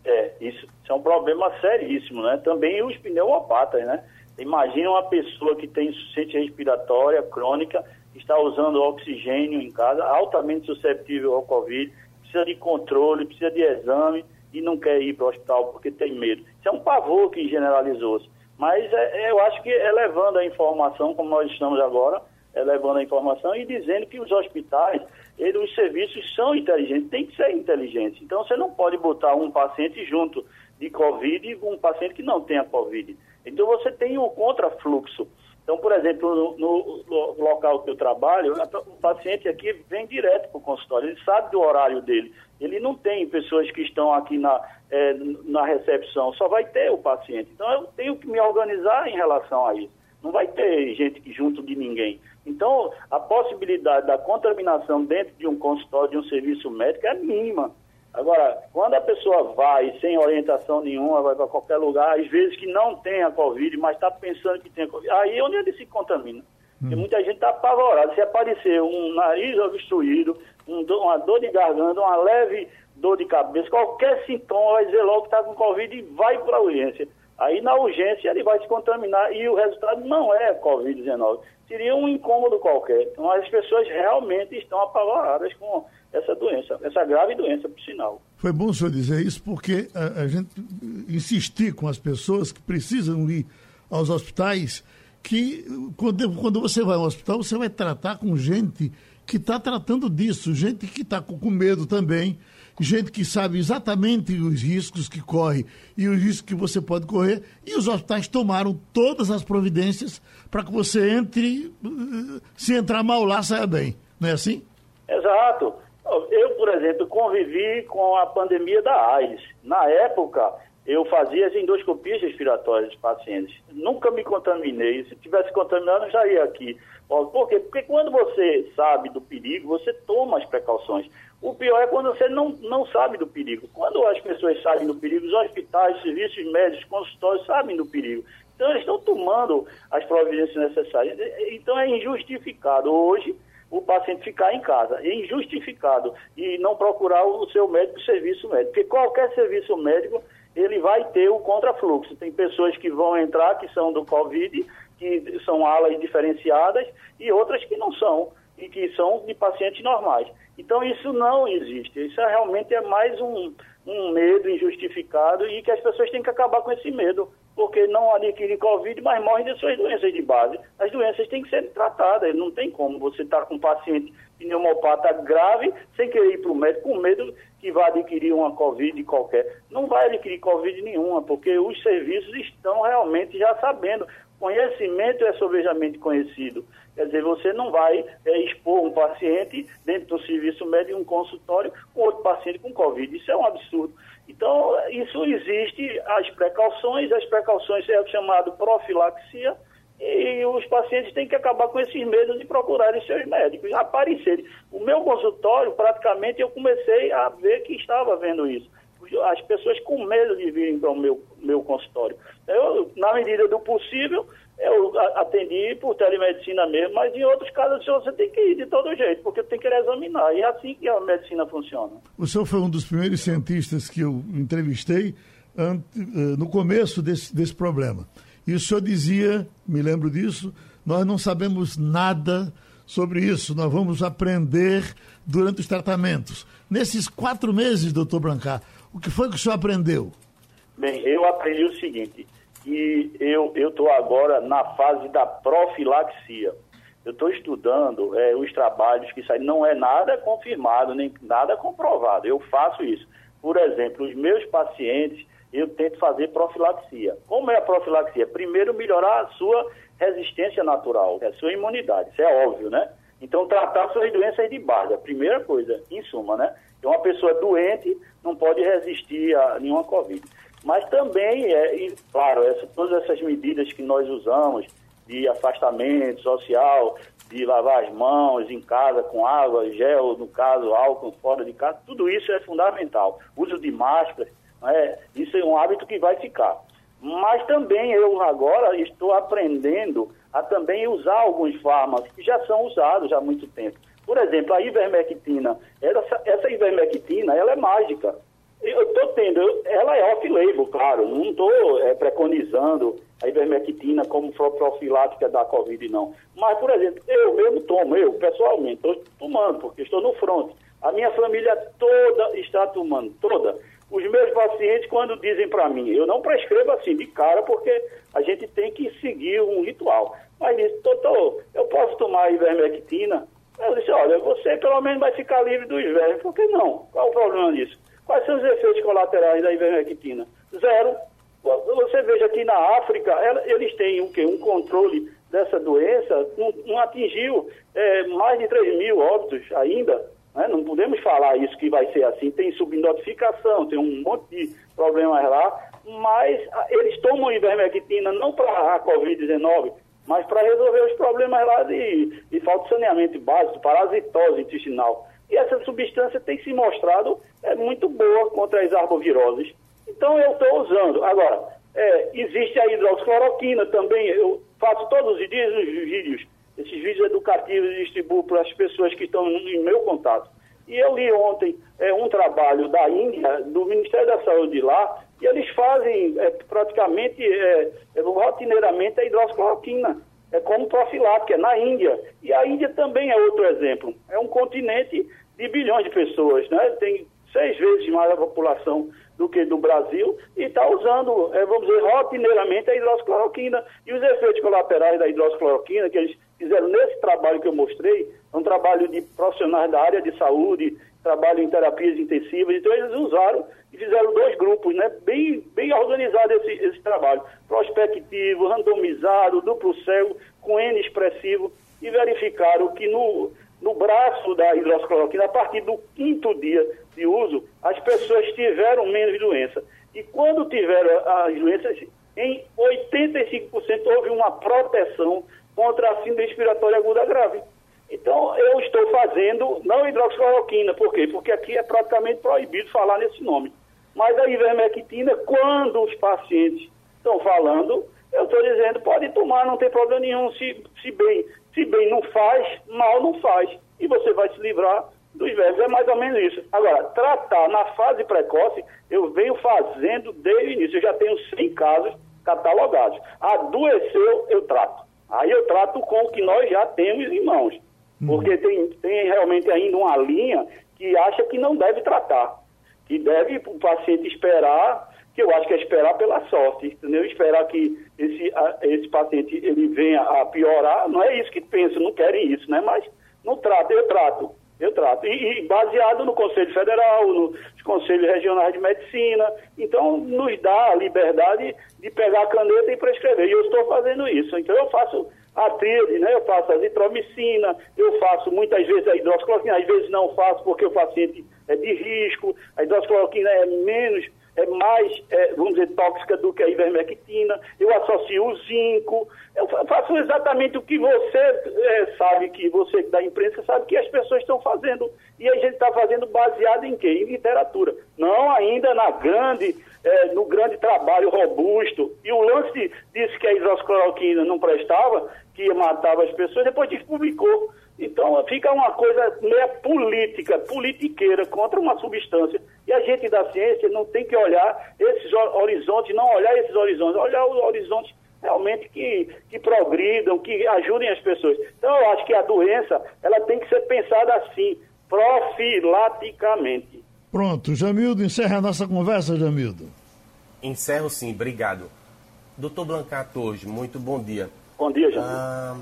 F: É, isso, isso é um problema seríssimo, né? Também os pneumopatas, né? Imagina uma pessoa que tem insuficiência respiratória crônica, está usando oxigênio em casa, altamente susceptível ao Covid, precisa de controle, precisa de exame e não quer ir para o hospital porque tem medo. Isso é um pavor que generalizou-se. Mas é, é, eu acho que é levando a informação, como nós estamos agora, é levando a informação e dizendo que os hospitais, eles, os serviços são inteligentes, tem que ser inteligentes. Então você não pode botar um paciente junto de Covid e um paciente que não tenha Covid. Então você tem o contrafluxo. Então, por exemplo, no, no local que eu trabalho, o paciente aqui vem direto para o consultório, ele sabe do horário dele. Ele não tem pessoas que estão aqui na, é, na recepção, só vai ter o paciente. Então, eu tenho que me organizar em relação a isso. Não vai ter gente junto de ninguém. Então, a possibilidade da contaminação dentro de um consultório, de um serviço médico, é mínima. Agora, quando a pessoa vai sem orientação nenhuma, vai para qualquer lugar, às vezes que não tem a Covid, mas está pensando que tem a Covid, aí é onde ele se contamina. Hum. E muita gente está apavorada. Se aparecer um nariz obstruído, um, uma dor de garganta, uma leve dor de cabeça, qualquer sintoma, vai dizer logo que está com Covid e vai para a urgência. Aí na urgência ele vai se contaminar e o resultado não é Covid-19. Seria um incômodo qualquer. Então as pessoas realmente estão apavoradas com essa doença, essa grave doença, por sinal.
B: Foi bom o senhor dizer isso, porque a, a gente insistir com as pessoas que precisam ir aos hospitais, que quando, quando você vai ao hospital, você vai tratar com gente que está tratando disso, gente que está com, com medo também, gente que sabe exatamente os riscos que corre e os riscos que você pode correr, e os hospitais tomaram todas as providências para que você entre, se entrar mal lá, saia bem. Não é assim?
F: Exato. Eu, por exemplo, convivi com a pandemia da AIDS. Na época, eu fazia as endoscopias respiratórias dos pacientes. Nunca me contaminei. Se tivesse contaminado, já ia aqui. Por quê? Porque quando você sabe do perigo, você toma as precauções. O pior é quando você não, não sabe do perigo. Quando as pessoas sabem do perigo, os hospitais, serviços médicos, consultórios sabem do perigo. Então, eles estão tomando as providências necessárias. Então, é injustificado hoje o paciente ficar em casa. É injustificado e não procurar o seu médico serviço médico. Porque qualquer serviço médico, ele vai ter o contrafluxo. Tem pessoas que vão entrar, que são do Covid, que são alas diferenciadas, e outras que não são, e que são de pacientes normais. Então, isso não existe. Isso é, realmente é mais um, um medo injustificado e que as pessoas têm que acabar com esse medo porque não adquirem Covid, mas morrem de suas doenças de base. As doenças têm que ser tratadas, não tem como você estar tá com um paciente pneumopata grave sem querer ir para o médico com medo que vai adquirir uma Covid qualquer. Não vai adquirir Covid nenhuma, porque os serviços estão realmente já sabendo. Conhecimento é sobejamente conhecido. Quer dizer, você não vai é, expor um paciente dentro do serviço médico um consultório com outro paciente com Covid. Isso é um absurdo. Então, isso existe, as precauções, as precauções é chamado profilaxia, e os pacientes têm que acabar com esses medos de procurarem seus médicos, aparecerem. O meu consultório, praticamente, eu comecei a ver que estava vendo isso. As pessoas com medo de virem para o meu, meu consultório. Eu, na medida do possível, eu atendi por telemedicina mesmo, mas em outros casos você tem que ir de todo jeito, porque tem que examinar. E é assim que a medicina funciona.
B: O senhor foi um dos primeiros cientistas que eu entrevistei eh, no começo desse, desse problema. E o senhor dizia, me lembro disso, nós não sabemos nada sobre isso, nós vamos aprender durante os tratamentos. Nesses quatro meses, doutor Brancar, o que foi que o senhor aprendeu?
F: Bem, eu aprendi o seguinte, que eu estou agora na fase da profilaxia. Eu estou estudando é, os trabalhos que saem, não é nada confirmado, nem nada comprovado. Eu faço isso. Por exemplo, os meus pacientes, eu tento fazer profilaxia. Como é a profilaxia? Primeiro, melhorar a sua resistência natural, a sua imunidade. Isso é óbvio, né? Então, tratar suas doenças de base, a primeira coisa, em suma, né? Então, uma pessoa doente não pode resistir a nenhuma Covid. Mas também, é, claro, essa, todas essas medidas que nós usamos de afastamento social, de lavar as mãos em casa com água, gel, no caso, álcool fora de casa, tudo isso é fundamental. Uso de máscara, é, isso é um hábito que vai ficar. Mas também eu agora estou aprendendo a também usar alguns fármacos que já são usados há muito tempo. Por exemplo, a ivermectina. Essa, essa ivermectina, ela é mágica. Eu estou tendo, ela é off-label, claro, não estou é, preconizando a ivermectina como profilática da Covid, não. Mas, por exemplo, eu mesmo tomo, eu pessoalmente estou tomando, porque estou no front. A minha família toda está tomando, toda. Os meus pacientes, quando dizem para mim, eu não prescrevo assim de cara, porque a gente tem que seguir um ritual. Mas doutor, eu posso tomar ivermectina? Eu disse, olha, você pelo menos vai ficar livre dos vermes. Por que não? Qual o problema disso? Quais são os efeitos colaterais da ivermectina? Zero. Você veja que na África, eles têm um, quê? um controle dessa doença não, não atingiu é, mais de 3 mil óbitos ainda. Né? Não podemos falar isso que vai ser assim. Tem subnotificação, tem um monte de problemas lá, mas ah, eles tomam ivermectina não para a Covid-19, mas para resolver os problemas lá de, de falta de saneamento básico, parasitose intestinal. E essa substância tem se mostrado é, muito boa contra as arboviroses. Então eu estou usando. Agora, é, existe a hidroxicloroquina também. Eu faço todos os dias os vídeos, esses vídeos educativos e distribuo para as pessoas que estão em meu contato. E eu li ontem é, um trabalho da Índia, do Ministério da Saúde lá, e eles fazem é, praticamente, é, é rotineiramente, a hidroxicloroquina, é como profilática, é na Índia. E a Índia também é outro exemplo. É um continente de bilhões de pessoas, né? Tem seis vezes mais a população do que do Brasil e está usando, é, vamos dizer, rotineiramente a hidroxicloroquina. E os efeitos colaterais da hidroxicloroquina que eles fizeram nesse trabalho que eu mostrei, é um trabalho de profissionais da área de saúde, trabalho em terapias intensivas, então eles usaram e fizeram dois grupos, né? Bem, bem organizado esse, esse trabalho. Prospectivo, randomizado, duplo cego, com N expressivo, e verificaram que no, no braço da hidroxicloroquina, a partir do quinto dia de uso, as pessoas tiveram menos doença. E quando tiveram as doenças, em 85% houve uma proteção contra a síndrome respiratória aguda grave. Então, eu estou fazendo, não hidroxicloroquina, por quê? Porque aqui é praticamente proibido falar nesse nome. Mas a ivermectina, quando os pacientes estão falando, eu estou dizendo, pode tomar, não tem problema nenhum, se, se bem se bem não faz, mal não faz. E você vai se livrar dos vermes. É mais ou menos isso. Agora, tratar na fase precoce, eu venho fazendo desde o início. Eu já tenho 100 casos catalogados. Adoeceu, eu trato. Aí eu trato com o que nós já temos em mãos. Uhum. Porque tem, tem realmente ainda uma linha que acha que não deve tratar. Que deve o paciente esperar que eu acho que é esperar pela sorte, entendeu? Esperar que esse, esse paciente ele venha a piorar, não é isso que penso, não querem isso, né? Mas não trato, eu trato, eu trato. E, e baseado no Conselho Federal, nos Conselhos Regionais de Medicina, então nos dá a liberdade de pegar a caneta e prescrever. E eu estou fazendo isso. Então eu faço a tríade, né? Eu faço a azitromicina, eu faço muitas vezes a hidroxicloroquina, às vezes não faço porque o paciente é de risco, a hidroxicloroquina é menos é mais, é, vamos dizer, tóxica do que a ivermectina, eu associo o zinco, eu faço exatamente o que você é, sabe, que você da imprensa sabe que as pessoas estão fazendo. E a gente está fazendo baseado em quê? Em literatura. Não ainda na grande, é, no grande trabalho robusto. E o lance disse que a hidroxicloroquina não prestava, que matava as pessoas, depois disso publicou. Então fica uma coisa meia política, politiqueira contra uma substância. E a gente da ciência não tem que olhar esses horizontes, não olhar esses horizontes, olhar os horizontes realmente que, que progridam, que ajudem as pessoas. Então eu acho que a doença ela tem que ser pensada assim, profilaticamente.
B: Pronto, Jamildo, encerra a nossa conversa, Jamildo.
E: Encerro sim, obrigado. Doutor Blancato hoje, muito bom dia.
F: Bom dia, Jamildo. Ah,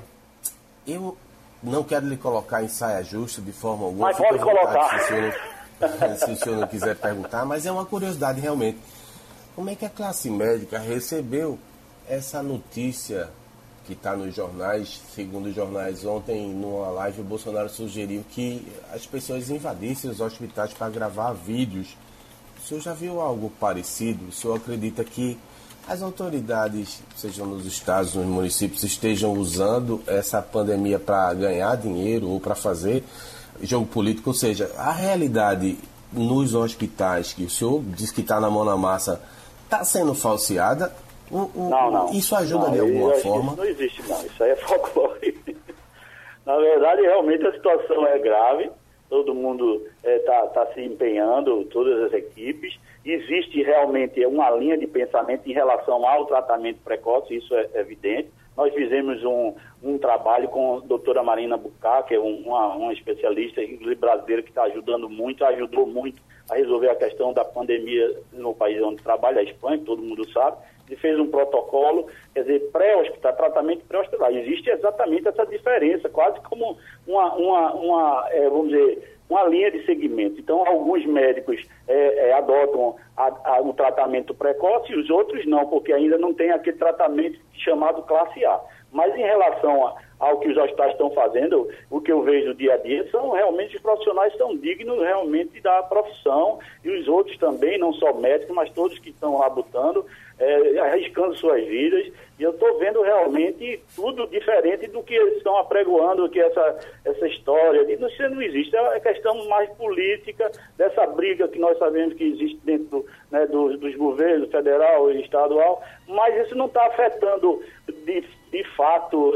E: eu não quero lhe colocar em saia justa de forma alguma.
F: Mas pode colocar.
E: Se o, senhor, se o senhor não quiser perguntar, mas é uma curiosidade realmente. Como é que a classe médica recebeu essa notícia que está nos jornais, segundo os jornais, ontem numa live o Bolsonaro sugeriu que as pessoas invadissem os hospitais para gravar vídeos. O senhor já viu algo parecido? O senhor acredita que as autoridades, sejam nos estados, nos municípios, estejam usando essa pandemia para ganhar dinheiro ou para fazer jogo político, ou seja, a realidade nos hospitais, que o senhor diz que está na mão na massa, está sendo falseada?
F: O, o, não, não.
E: Isso ajuda não, de alguma forma?
F: Não existe, não. Isso aí é folclore. na verdade, realmente a situação é grave. Todo mundo está é, tá, tá se empenhando, todas as equipes existe realmente uma linha de pensamento em relação ao tratamento precoce, isso é evidente. Nós fizemos um, um trabalho com a doutora Marina Bucá, que é uma, uma especialista brasileira que está ajudando muito, ajudou muito a resolver a questão da pandemia no país onde trabalha, a Espanha, todo mundo sabe, e fez um protocolo, quer dizer, pré-hospital, tratamento pré-hospitalar. Existe exatamente essa diferença, quase como uma, uma, uma é, vamos dizer, uma linha de segmento. Então, alguns médicos é, é, adotam a, a, o tratamento precoce e os outros não, porque ainda não tem aquele tratamento chamado classe A. Mas em relação ao que os hospitais estão fazendo, o que eu vejo dia a dia são realmente os profissionais são dignos realmente da profissão e os outros também, não só médicos, mas todos que estão lá é, arriscando suas vidas. E eu estou vendo realmente tudo diferente do que eles estão apregoando, que essa, essa história. de isso não existe. É questão mais política, dessa briga que nós sabemos que existe dentro né, dos, dos governos federal e estadual, mas isso não está afetando de, de fato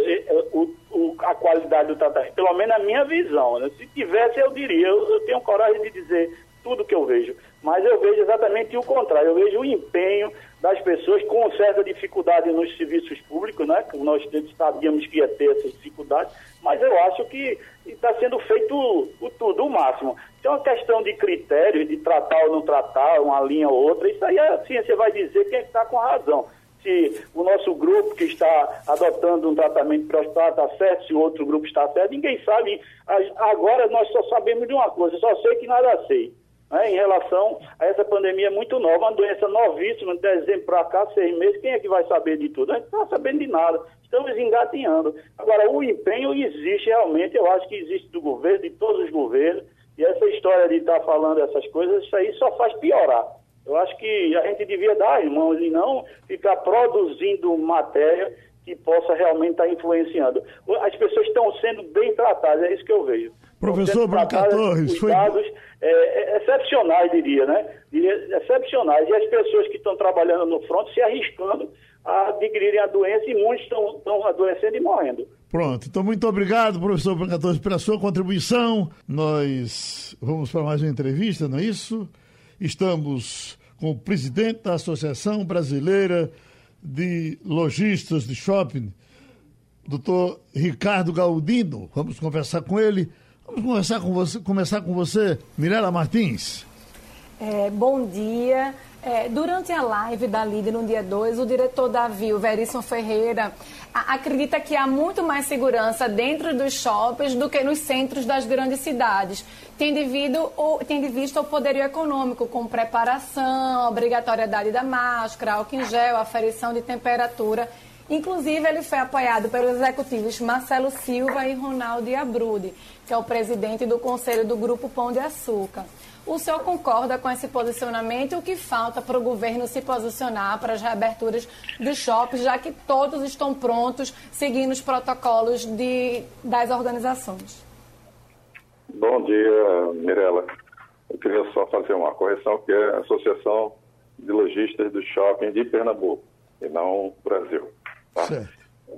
F: o, o, a qualidade do tratamento, pelo menos na minha visão. Né? Se tivesse, eu diria, eu, eu tenho coragem de dizer tudo que eu vejo, mas eu vejo exatamente o contrário, eu vejo o empenho das pessoas com certa dificuldade nos serviços públicos, né? Nós sabíamos que ia ter essa dificuldade, mas eu acho que está sendo feito o, tudo, o máximo. Se é uma questão de critérios, de tratar ou não tratar, uma linha ou outra, isso aí a ciência vai dizer quem está com razão. Se o nosso grupo que está adotando um tratamento para está certo, se o outro grupo está certo, ninguém sabe. Agora nós só sabemos de uma coisa, só sei que nada sei né, em relação a essa pandemia muito nova, uma doença novíssima, de dezembro para cá, seis meses, quem é que vai saber de tudo? A gente não está sabendo de nada, estamos engatinhando. Agora, o empenho existe realmente, eu acho que existe do governo, de todos os governos, e essa história de estar tá falando essas coisas, isso aí só faz piorar. Eu acho que a gente devia dar as mãos e não ficar produzindo matéria que possa realmente estar tá influenciando. As pessoas estão sendo bem tratadas, é isso que eu vejo.
B: Professor Branca Torres,
F: foi... é, excepcionais, diria, né? Excepcionais. E as pessoas que estão trabalhando no front se arriscando a adquirirem a doença e muitos estão, estão adoecendo e morrendo.
B: Pronto. Então, muito obrigado, professor Branca Torres, pela sua contribuição. Nós vamos para mais uma entrevista, não é isso? Estamos com o presidente da Associação Brasileira de Lojistas de Shopping, doutor Ricardo Galdino. Vamos conversar com ele Vamos começar com você, começar com você Mirela Martins.
C: É, bom dia. É, durante a live da líder no dia 2, o diretor da Viu, Veríssimo Ferreira, a, acredita que há muito mais segurança dentro dos shoppings do que nos centros das grandes cidades, tendo, devido, tendo visto o poderio econômico, com preparação, obrigatoriedade da máscara, álcool em gel, aferição de temperatura. Inclusive, ele foi apoiado pelos executivos Marcelo Silva e Ronaldo Abrude que é o presidente do Conselho do Grupo Pão de Açúcar. O senhor concorda com esse posicionamento? O que falta para o governo se posicionar para as reaberturas dos shoppings, já que todos estão prontos, seguindo os protocolos de, das organizações?
G: Bom dia, Mirela. Eu queria só fazer uma correção, que é a Associação de Lojistas do Shopping de Pernambuco, e não Brasil. Tá?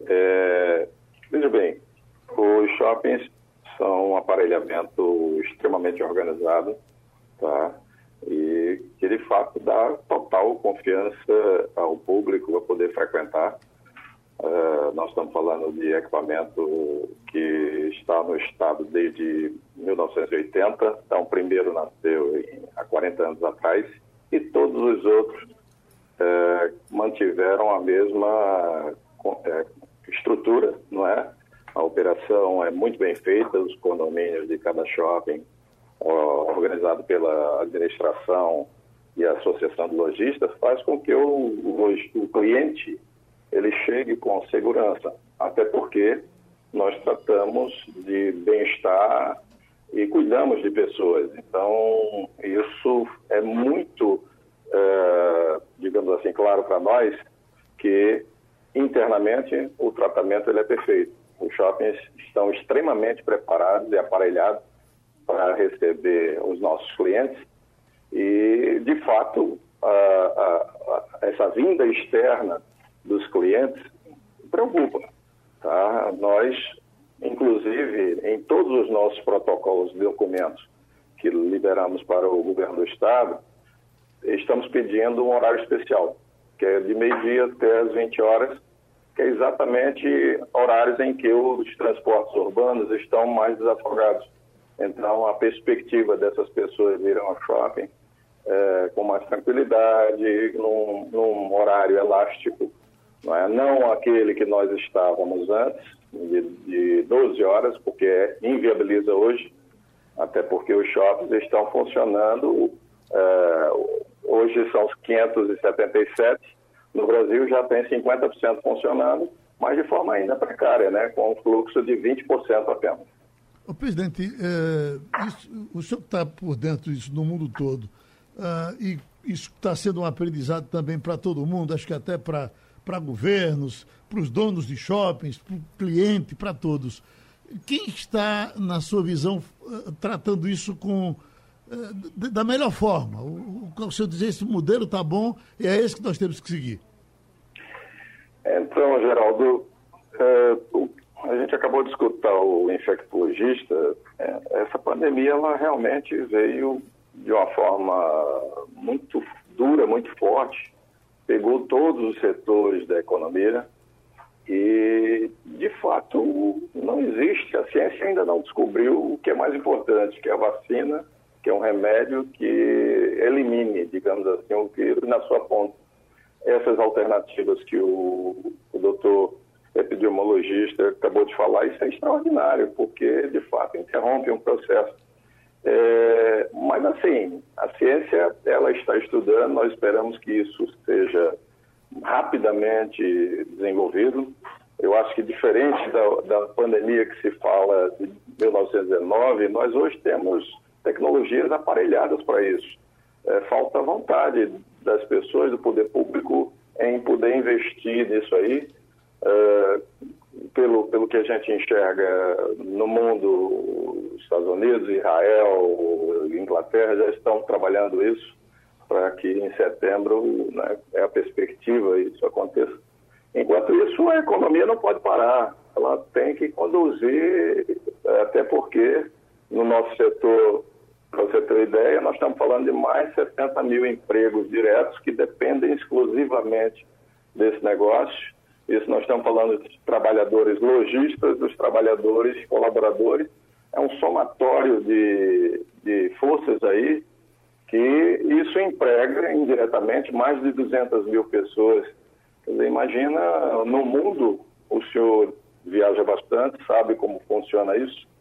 G: É, veja bem, os shoppings são um aparelhamento extremamente organizado, tá? E que de fato dá total confiança ao público para poder frequentar. Uh, nós estamos falando de equipamento que está no estado desde 1980, então o primeiro nasceu em, há 40 anos atrás, e todos os outros uh, mantiveram a mesma estrutura, não é? A operação é muito bem feita, os condomínios de cada shopping, ó, organizado pela administração e a associação de lojistas, faz com que o, o, o cliente ele chegue com segurança, até porque nós tratamos de bem-estar e cuidamos de pessoas. Então, isso é muito, é, digamos assim, claro para nós que internamente o tratamento ele é perfeito. Os shoppings estão extremamente preparados e aparelhados para receber os nossos clientes e, de fato, a, a, a, essa vinda externa dos clientes preocupa. Tá? Nós, inclusive, em todos os nossos protocolos de documentos que liberamos para o governo do Estado, estamos pedindo um horário especial, que é de meio-dia até as 20 horas, que é exatamente horários em que os transportes urbanos estão mais desafogados. Então, a perspectiva dessas pessoas irem ao shopping é, com mais tranquilidade, num, num, horário elástico, não, é? não aquele que nós estávamos antes, de, de 12 horas, porque inviabiliza hoje, até porque os shoppings estão funcionando, é, hoje são os 577, no Brasil já tem 50% funcionando, mas de forma ainda precária, né? com um fluxo de 20% apenas.
B: O presidente, é, isso, o senhor está por dentro disso no mundo todo, uh, e isso está sendo um aprendizado também para todo mundo, acho que até para governos, para os donos de shoppings, para o cliente, para todos. Quem está, na sua visão, uh, tratando isso com da melhor forma? O, o, o senhor dizer esse modelo está bom e é esse que nós temos que seguir.
G: Então, Geraldo, é, a gente acabou de escutar o infectologista. É, essa pandemia, ela realmente veio de uma forma muito dura, muito forte, pegou todos os setores da economia e, de fato, não existe. A ciência ainda não descobriu o que é mais importante, que é a vacina, que é um remédio que elimine, digamos assim, o vírus na sua ponta essas alternativas que o, o doutor epidemiologista acabou de falar, isso é extraordinário, porque de fato interrompe um processo. É, mas assim, a ciência ela está estudando, nós esperamos que isso seja rapidamente desenvolvido. Eu acho que diferente da, da pandemia que se fala de 1919, nós hoje temos tecnologias aparelhadas para isso. É, falta vontade das pessoas, do poder público, em poder investir nisso aí. Uh, pelo, pelo que a gente enxerga no mundo, Estados Unidos, Israel, Inglaterra já estão trabalhando isso para que em setembro né, é a perspectiva isso aconteça. Enquanto isso, a economia não pode parar, ela tem que conduzir, até porque no nosso setor para você ter ideia, nós estamos falando de mais de 70 mil empregos diretos que dependem exclusivamente desse negócio. Isso nós estamos falando dos trabalhadores lojistas, dos trabalhadores colaboradores. É um somatório de, de forças aí que isso emprega indiretamente mais de 200 mil pessoas. Você imagina, no mundo, o senhor viaja bastante, sabe como funciona isso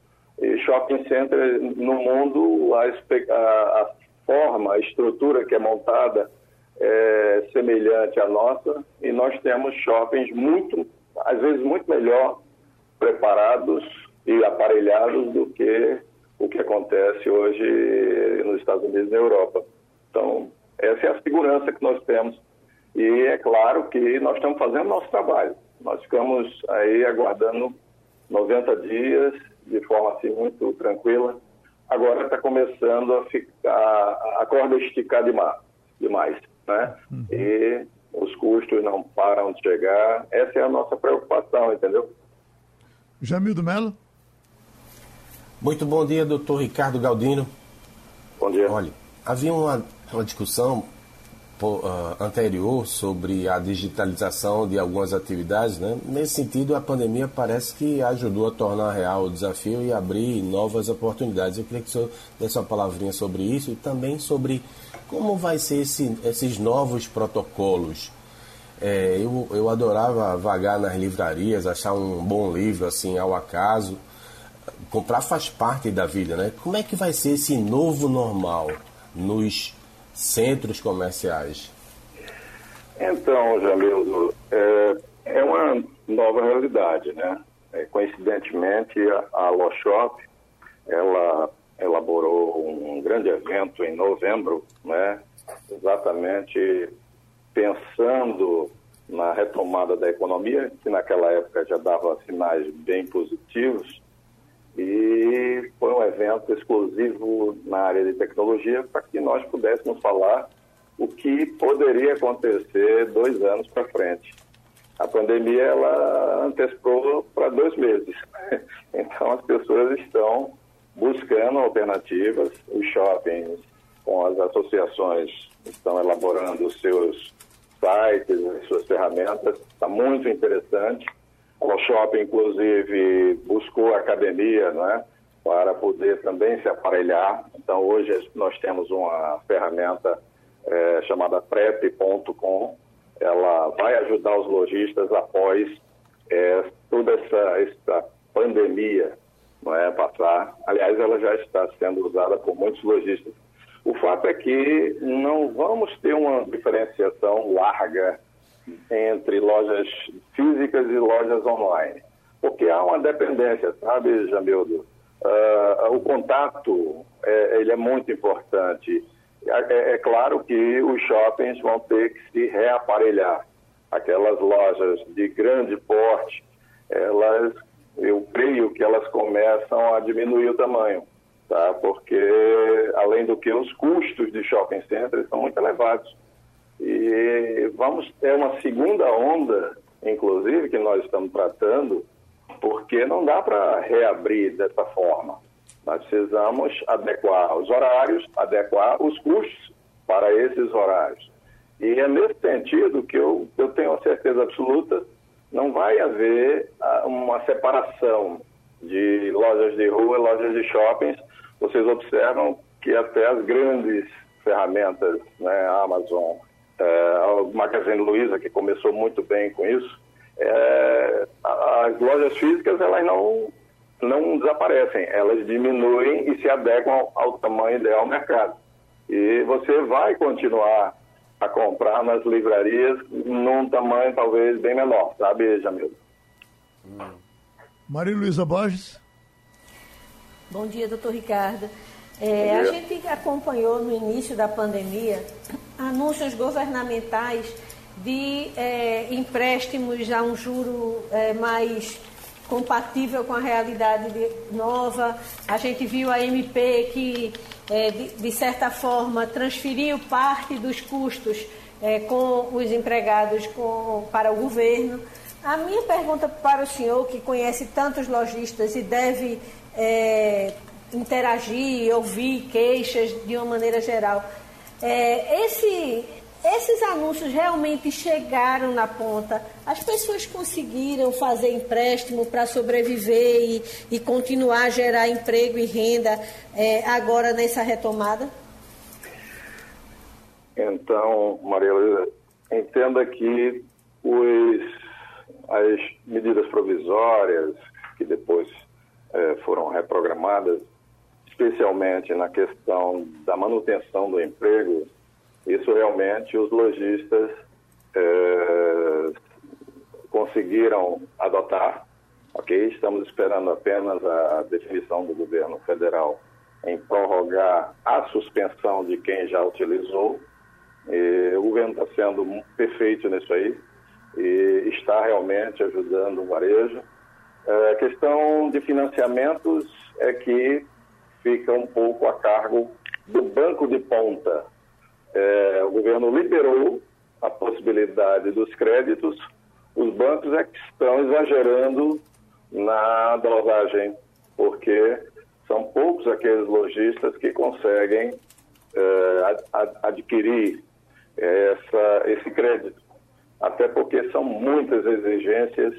G: shopping center no mundo, a, a, forma, a estrutura que é montada é semelhante à nossa e nós temos shoppings muito, às vezes muito melhor preparados e aparelhados do que o que acontece hoje nos Estados Unidos e na Europa. Então, essa é a segurança que nós temos. E é claro que nós estamos fazendo nosso trabalho. Nós ficamos aí aguardando 90 dias de forma assim muito tranquila. Agora está começando a ficar a corda esticar demais, demais né? Uhum. E os custos não param de chegar. Essa é a nossa preocupação, entendeu?
B: Jamildo Melo.
E: Muito bom dia, doutor Ricardo Galdino.
G: Bom dia.
E: Olha, havia uma, uma discussão anterior sobre a digitalização de algumas atividades, né? nesse sentido a pandemia parece que ajudou a tornar real o desafio e abrir novas oportunidades. Eu queria que o senhor desse uma palavrinha sobre isso e também sobre como vai ser esse, esses novos protocolos. É, eu, eu adorava vagar nas livrarias, achar um bom livro assim ao acaso. Comprar faz parte da vida, né? Como é que vai ser esse novo normal nos centros comerciais?
G: Então, Jamildo, é, é uma nova realidade, né? É, coincidentemente, a, a Loshop, ela elaborou um grande evento em novembro, né? Exatamente pensando na retomada da economia, que naquela época já dava sinais bem positivos, e foi um evento exclusivo na área de tecnologia para que nós pudéssemos falar o que poderia acontecer dois anos para frente. A pandemia ela antecipou para dois meses, então as pessoas estão buscando alternativas, os shoppings com as associações estão elaborando os seus sites, as suas ferramentas, está muito interessante shopping, inclusive, buscou a academia né, para poder também se aparelhar. Então, hoje nós temos uma ferramenta é, chamada prep.com. Ela vai ajudar os lojistas após é, toda essa, essa pandemia não é, passar. Aliás, ela já está sendo usada por muitos lojistas. O fato é que não vamos ter uma diferenciação larga entre lojas físicas e lojas online. Porque há uma dependência, sabe, Jamildo? Uh, o contato é, ele é muito importante. É, é, claro que os shoppings vão ter que se reaparelhar. Aquelas lojas de grande porte, elas, eu creio que elas começam a diminuir o tamanho, tá? Porque além do que os custos de shopping centers são muito elevados. E vamos ter uma segunda onda, inclusive, que nós estamos tratando, porque não dá para reabrir dessa forma. Nós precisamos adequar os horários, adequar os custos para esses horários. E é nesse sentido que eu, eu tenho a certeza absoluta, não vai haver ah, uma separação de lojas de rua lojas de shoppings. Vocês observam que até as grandes ferramentas, né, Amazon, é, o Magazine Luiza, que começou muito bem com isso, é, as lojas físicas elas não, não desaparecem, elas diminuem e se adequam ao, ao tamanho ideal do mercado. E você vai continuar a comprar nas livrarias num tamanho talvez bem menor, sabe, Jamil?
B: Maria Luísa Borges.
D: Bom dia, doutor Ricardo. É, a gente acompanhou no início da pandemia anúncios governamentais de é, empréstimos a um juro é, mais compatível com a realidade de, nova. A gente viu a MP que, é, de, de, certa forma, transferiu parte dos custos com os empregados com, para o governo. A minha pergunta para o senhor, que conhece tantos lojistas e deve interagir, ouvir queixas de uma maneira geral. É, esse, esses anúncios realmente chegaram na ponta? As pessoas conseguiram fazer empréstimo para sobreviver e, e, continuar a gerar emprego e renda é, agora nessa retomada?
G: Então, Maria Luísa, entenda que os, as medidas provisórias que depois é, foram reprogramadas especialmente na questão da manutenção do emprego, isso realmente os lojistas é, conseguiram adotar, ok? Estamos esperando apenas a definição do governo federal em prorrogar a suspensão de quem já utilizou. E o governo está sendo perfeito nisso aí e está realmente ajudando o varejo. É, a questão de financiamentos é que fica um pouco a cargo do banco de ponta. É, o governo liberou a possibilidade dos créditos, os bancos é que estão exagerando na dosagem, porque são poucos aqueles lojistas que conseguem é, adquirir essa, esse crédito, até porque são muitas exigências,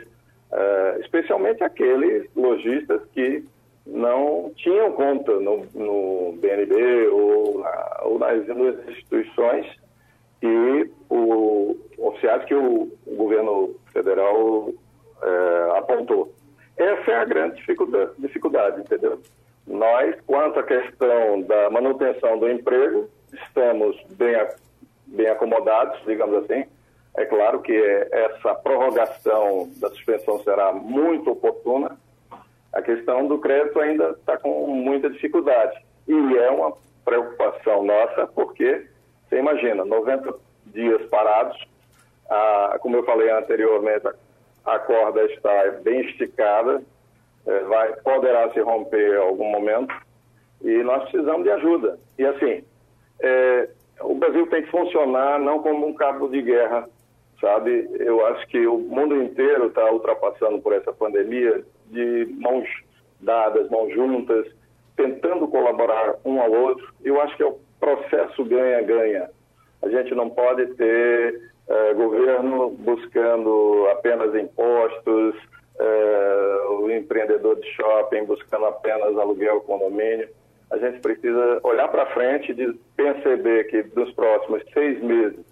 G: é, especialmente aqueles lojistas que não tinham conta no, no BNB ou, na, ou nas, instituições e o oficiais que o governo federal é, apontou. Essa é a grande dificuldade, dificuldade, entendeu? Nós, quanto à questão da manutenção do emprego, estamos bem, bem acomodados, digamos assim. É claro que essa prorrogação da suspensão será muito oportuna, a questão do crédito ainda está com muita dificuldade. E é uma preocupação nossa, porque você imagina, 90 dias parados, a, como eu falei anteriormente, a corda está bem esticada, é, vai, poderá se romper em algum momento, e nós precisamos de ajuda. E assim, é, o Brasil tem que funcionar não como um cabo de guerra, sabe? Eu acho que o mundo inteiro está ultrapassando por essa pandemia de mãos dadas, mãos juntas, tentando colaborar um ao outro. Eu acho que é o processo ganha-ganha. A gente não pode ter eh, governo buscando apenas impostos, eh, o empreendedor de shopping buscando apenas aluguel, condomínio. A gente precisa olhar para frente e perceber que nos próximos seis meses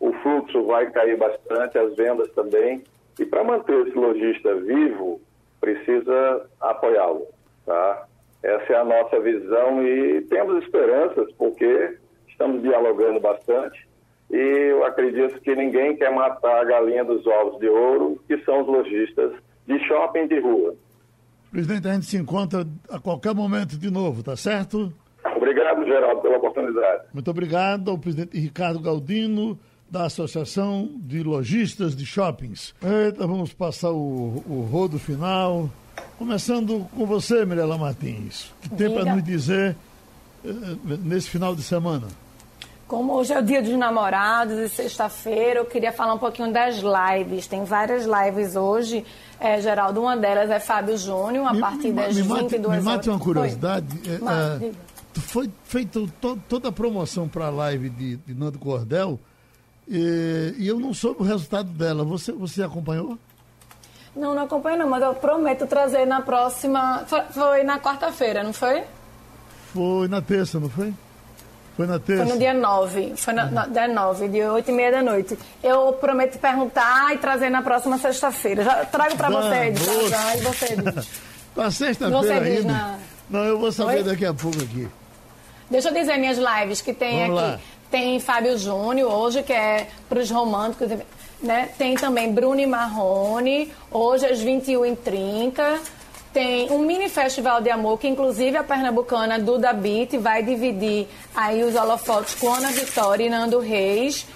G: o fluxo vai cair bastante, as vendas também. E para manter esse lojista vivo, precisa apoiá-lo. Tá? Essa é a nossa visão e temos esperanças porque estamos dialogando bastante e eu acredito que ninguém quer matar a galinha dos ovos de ouro, que são os lojistas de shopping de rua.
B: Presidente, a gente se encontra a qualquer momento de novo, tá certo?
G: Obrigado, Geraldo, pela oportunidade.
B: Muito obrigado ao presidente Ricardo Galdino, da Associação de Lojistas de Shoppings. Eita, vamos passar o, o rodo final. Começando com você, Mirela Martins. O que tem para nos dizer eh, nesse final de semana?
C: Como hoje é o dia dos namorados e sexta-feira, eu queria falar um pouquinho das lives. Tem várias lives hoje, é, Geraldo. Uma delas é Fábio Júnior, a me, partir das me 22
B: horas. Me mate uma curiosidade. Foi, é, é, foi feita to, toda a promoção para a live de, de Nando Cordel e, e, eu não soube o resultado dela. Você, você acompanhou?
C: Não, não acompanho não, mas eu prometo trazer na próxima... Foi, foi na quarta-feira, não foi?
B: Foi na terça, não foi? Foi na terça?
C: Foi no dia 9. Foi no, no dia 9, dia 8 e meia da noite. Eu prometo perguntar e trazer na próxima sexta-feira. Já trago para você, Ed. Já, e você diz.
B: Para sexta-feira ainda? Na... Não, eu vou saber Oi? daqui a pouco aqui.
C: Deixa eu dizer minhas lives que tem Vamos aqui. Lá. Tem Fábio Júnior hoje, que é para os românticos. Né? Tem também Bruno e Marrone, hoje às 21h30 tem um mini festival de amor que inclusive a pernambucana Duda Beat vai dividir aí os holofotes com Ana Vitória e Nando Reis.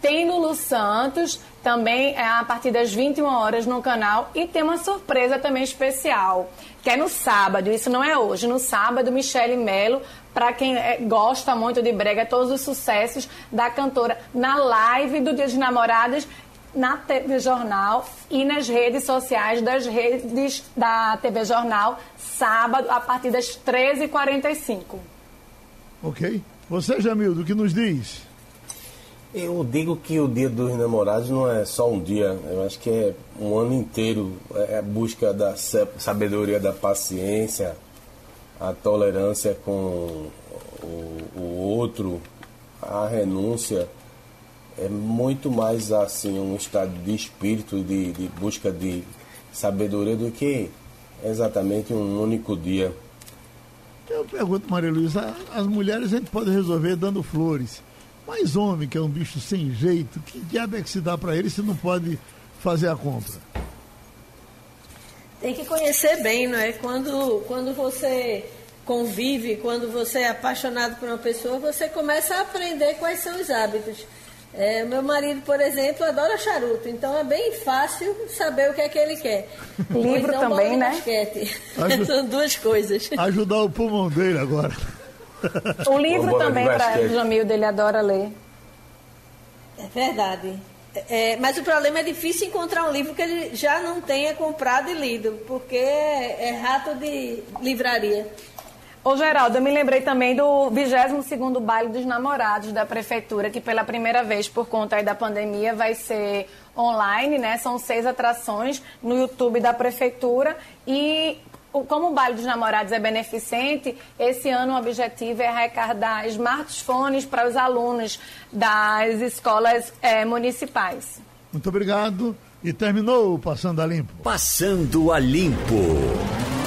C: Tem Lulu Santos, também é a partir das 21 horas no canal. E tem uma surpresa também especial, que é no sábado, isso não é hoje. No sábado, Michele Melo, para quem é, gosta muito de brega, todos os sucessos da cantora na live do Dia dos Namorados na TV Jornal e nas redes sociais das redes da TV Jornal, sábado, a partir das 13h45.
B: Ok. Você, Jamil, o que nos diz?
E: Eu digo que o Dia dos Namorados não é só um dia, eu acho que é um ano inteiro. É a busca da sabedoria, da paciência, a tolerância com o, o outro, a renúncia é muito mais assim um estado de espírito, de, de busca de sabedoria do que exatamente um único dia.
B: Eu pergunto, Maria Luísa, as mulheres a gente pode resolver dando flores. Mas homem, que é um bicho sem jeito, que diabo é que se dá para ele se não pode fazer a compra?
D: Tem que conhecer bem, não é? Quando, quando você convive, quando você é apaixonado por uma pessoa, você começa a aprender quais são os hábitos. É, meu marido, por exemplo, adora charuto, então é bem fácil saber o que é que ele quer.
C: Livro então, também, né?
D: Aju... São duas coisas.
B: Ajudar o pulmão dele agora.
C: O livro também, para o Jamil, dele adora ler.
D: É verdade. É, mas o problema é difícil encontrar um livro que ele já não tenha comprado e lido, porque é, rato de livraria.
C: Ô, Geraldo, eu me lembrei também do 22º Baile dos Namorados da Prefeitura, que pela primeira vez, por conta da pandemia, vai ser online, né? São seis atrações no YouTube da Prefeitura e como o Baile dos Namorados é beneficente, esse ano o objetivo é arrecadar smartphones para os alunos das escolas é, municipais.
B: Muito obrigado. E terminou o Passando a Limpo.
A: Passando a Limpo.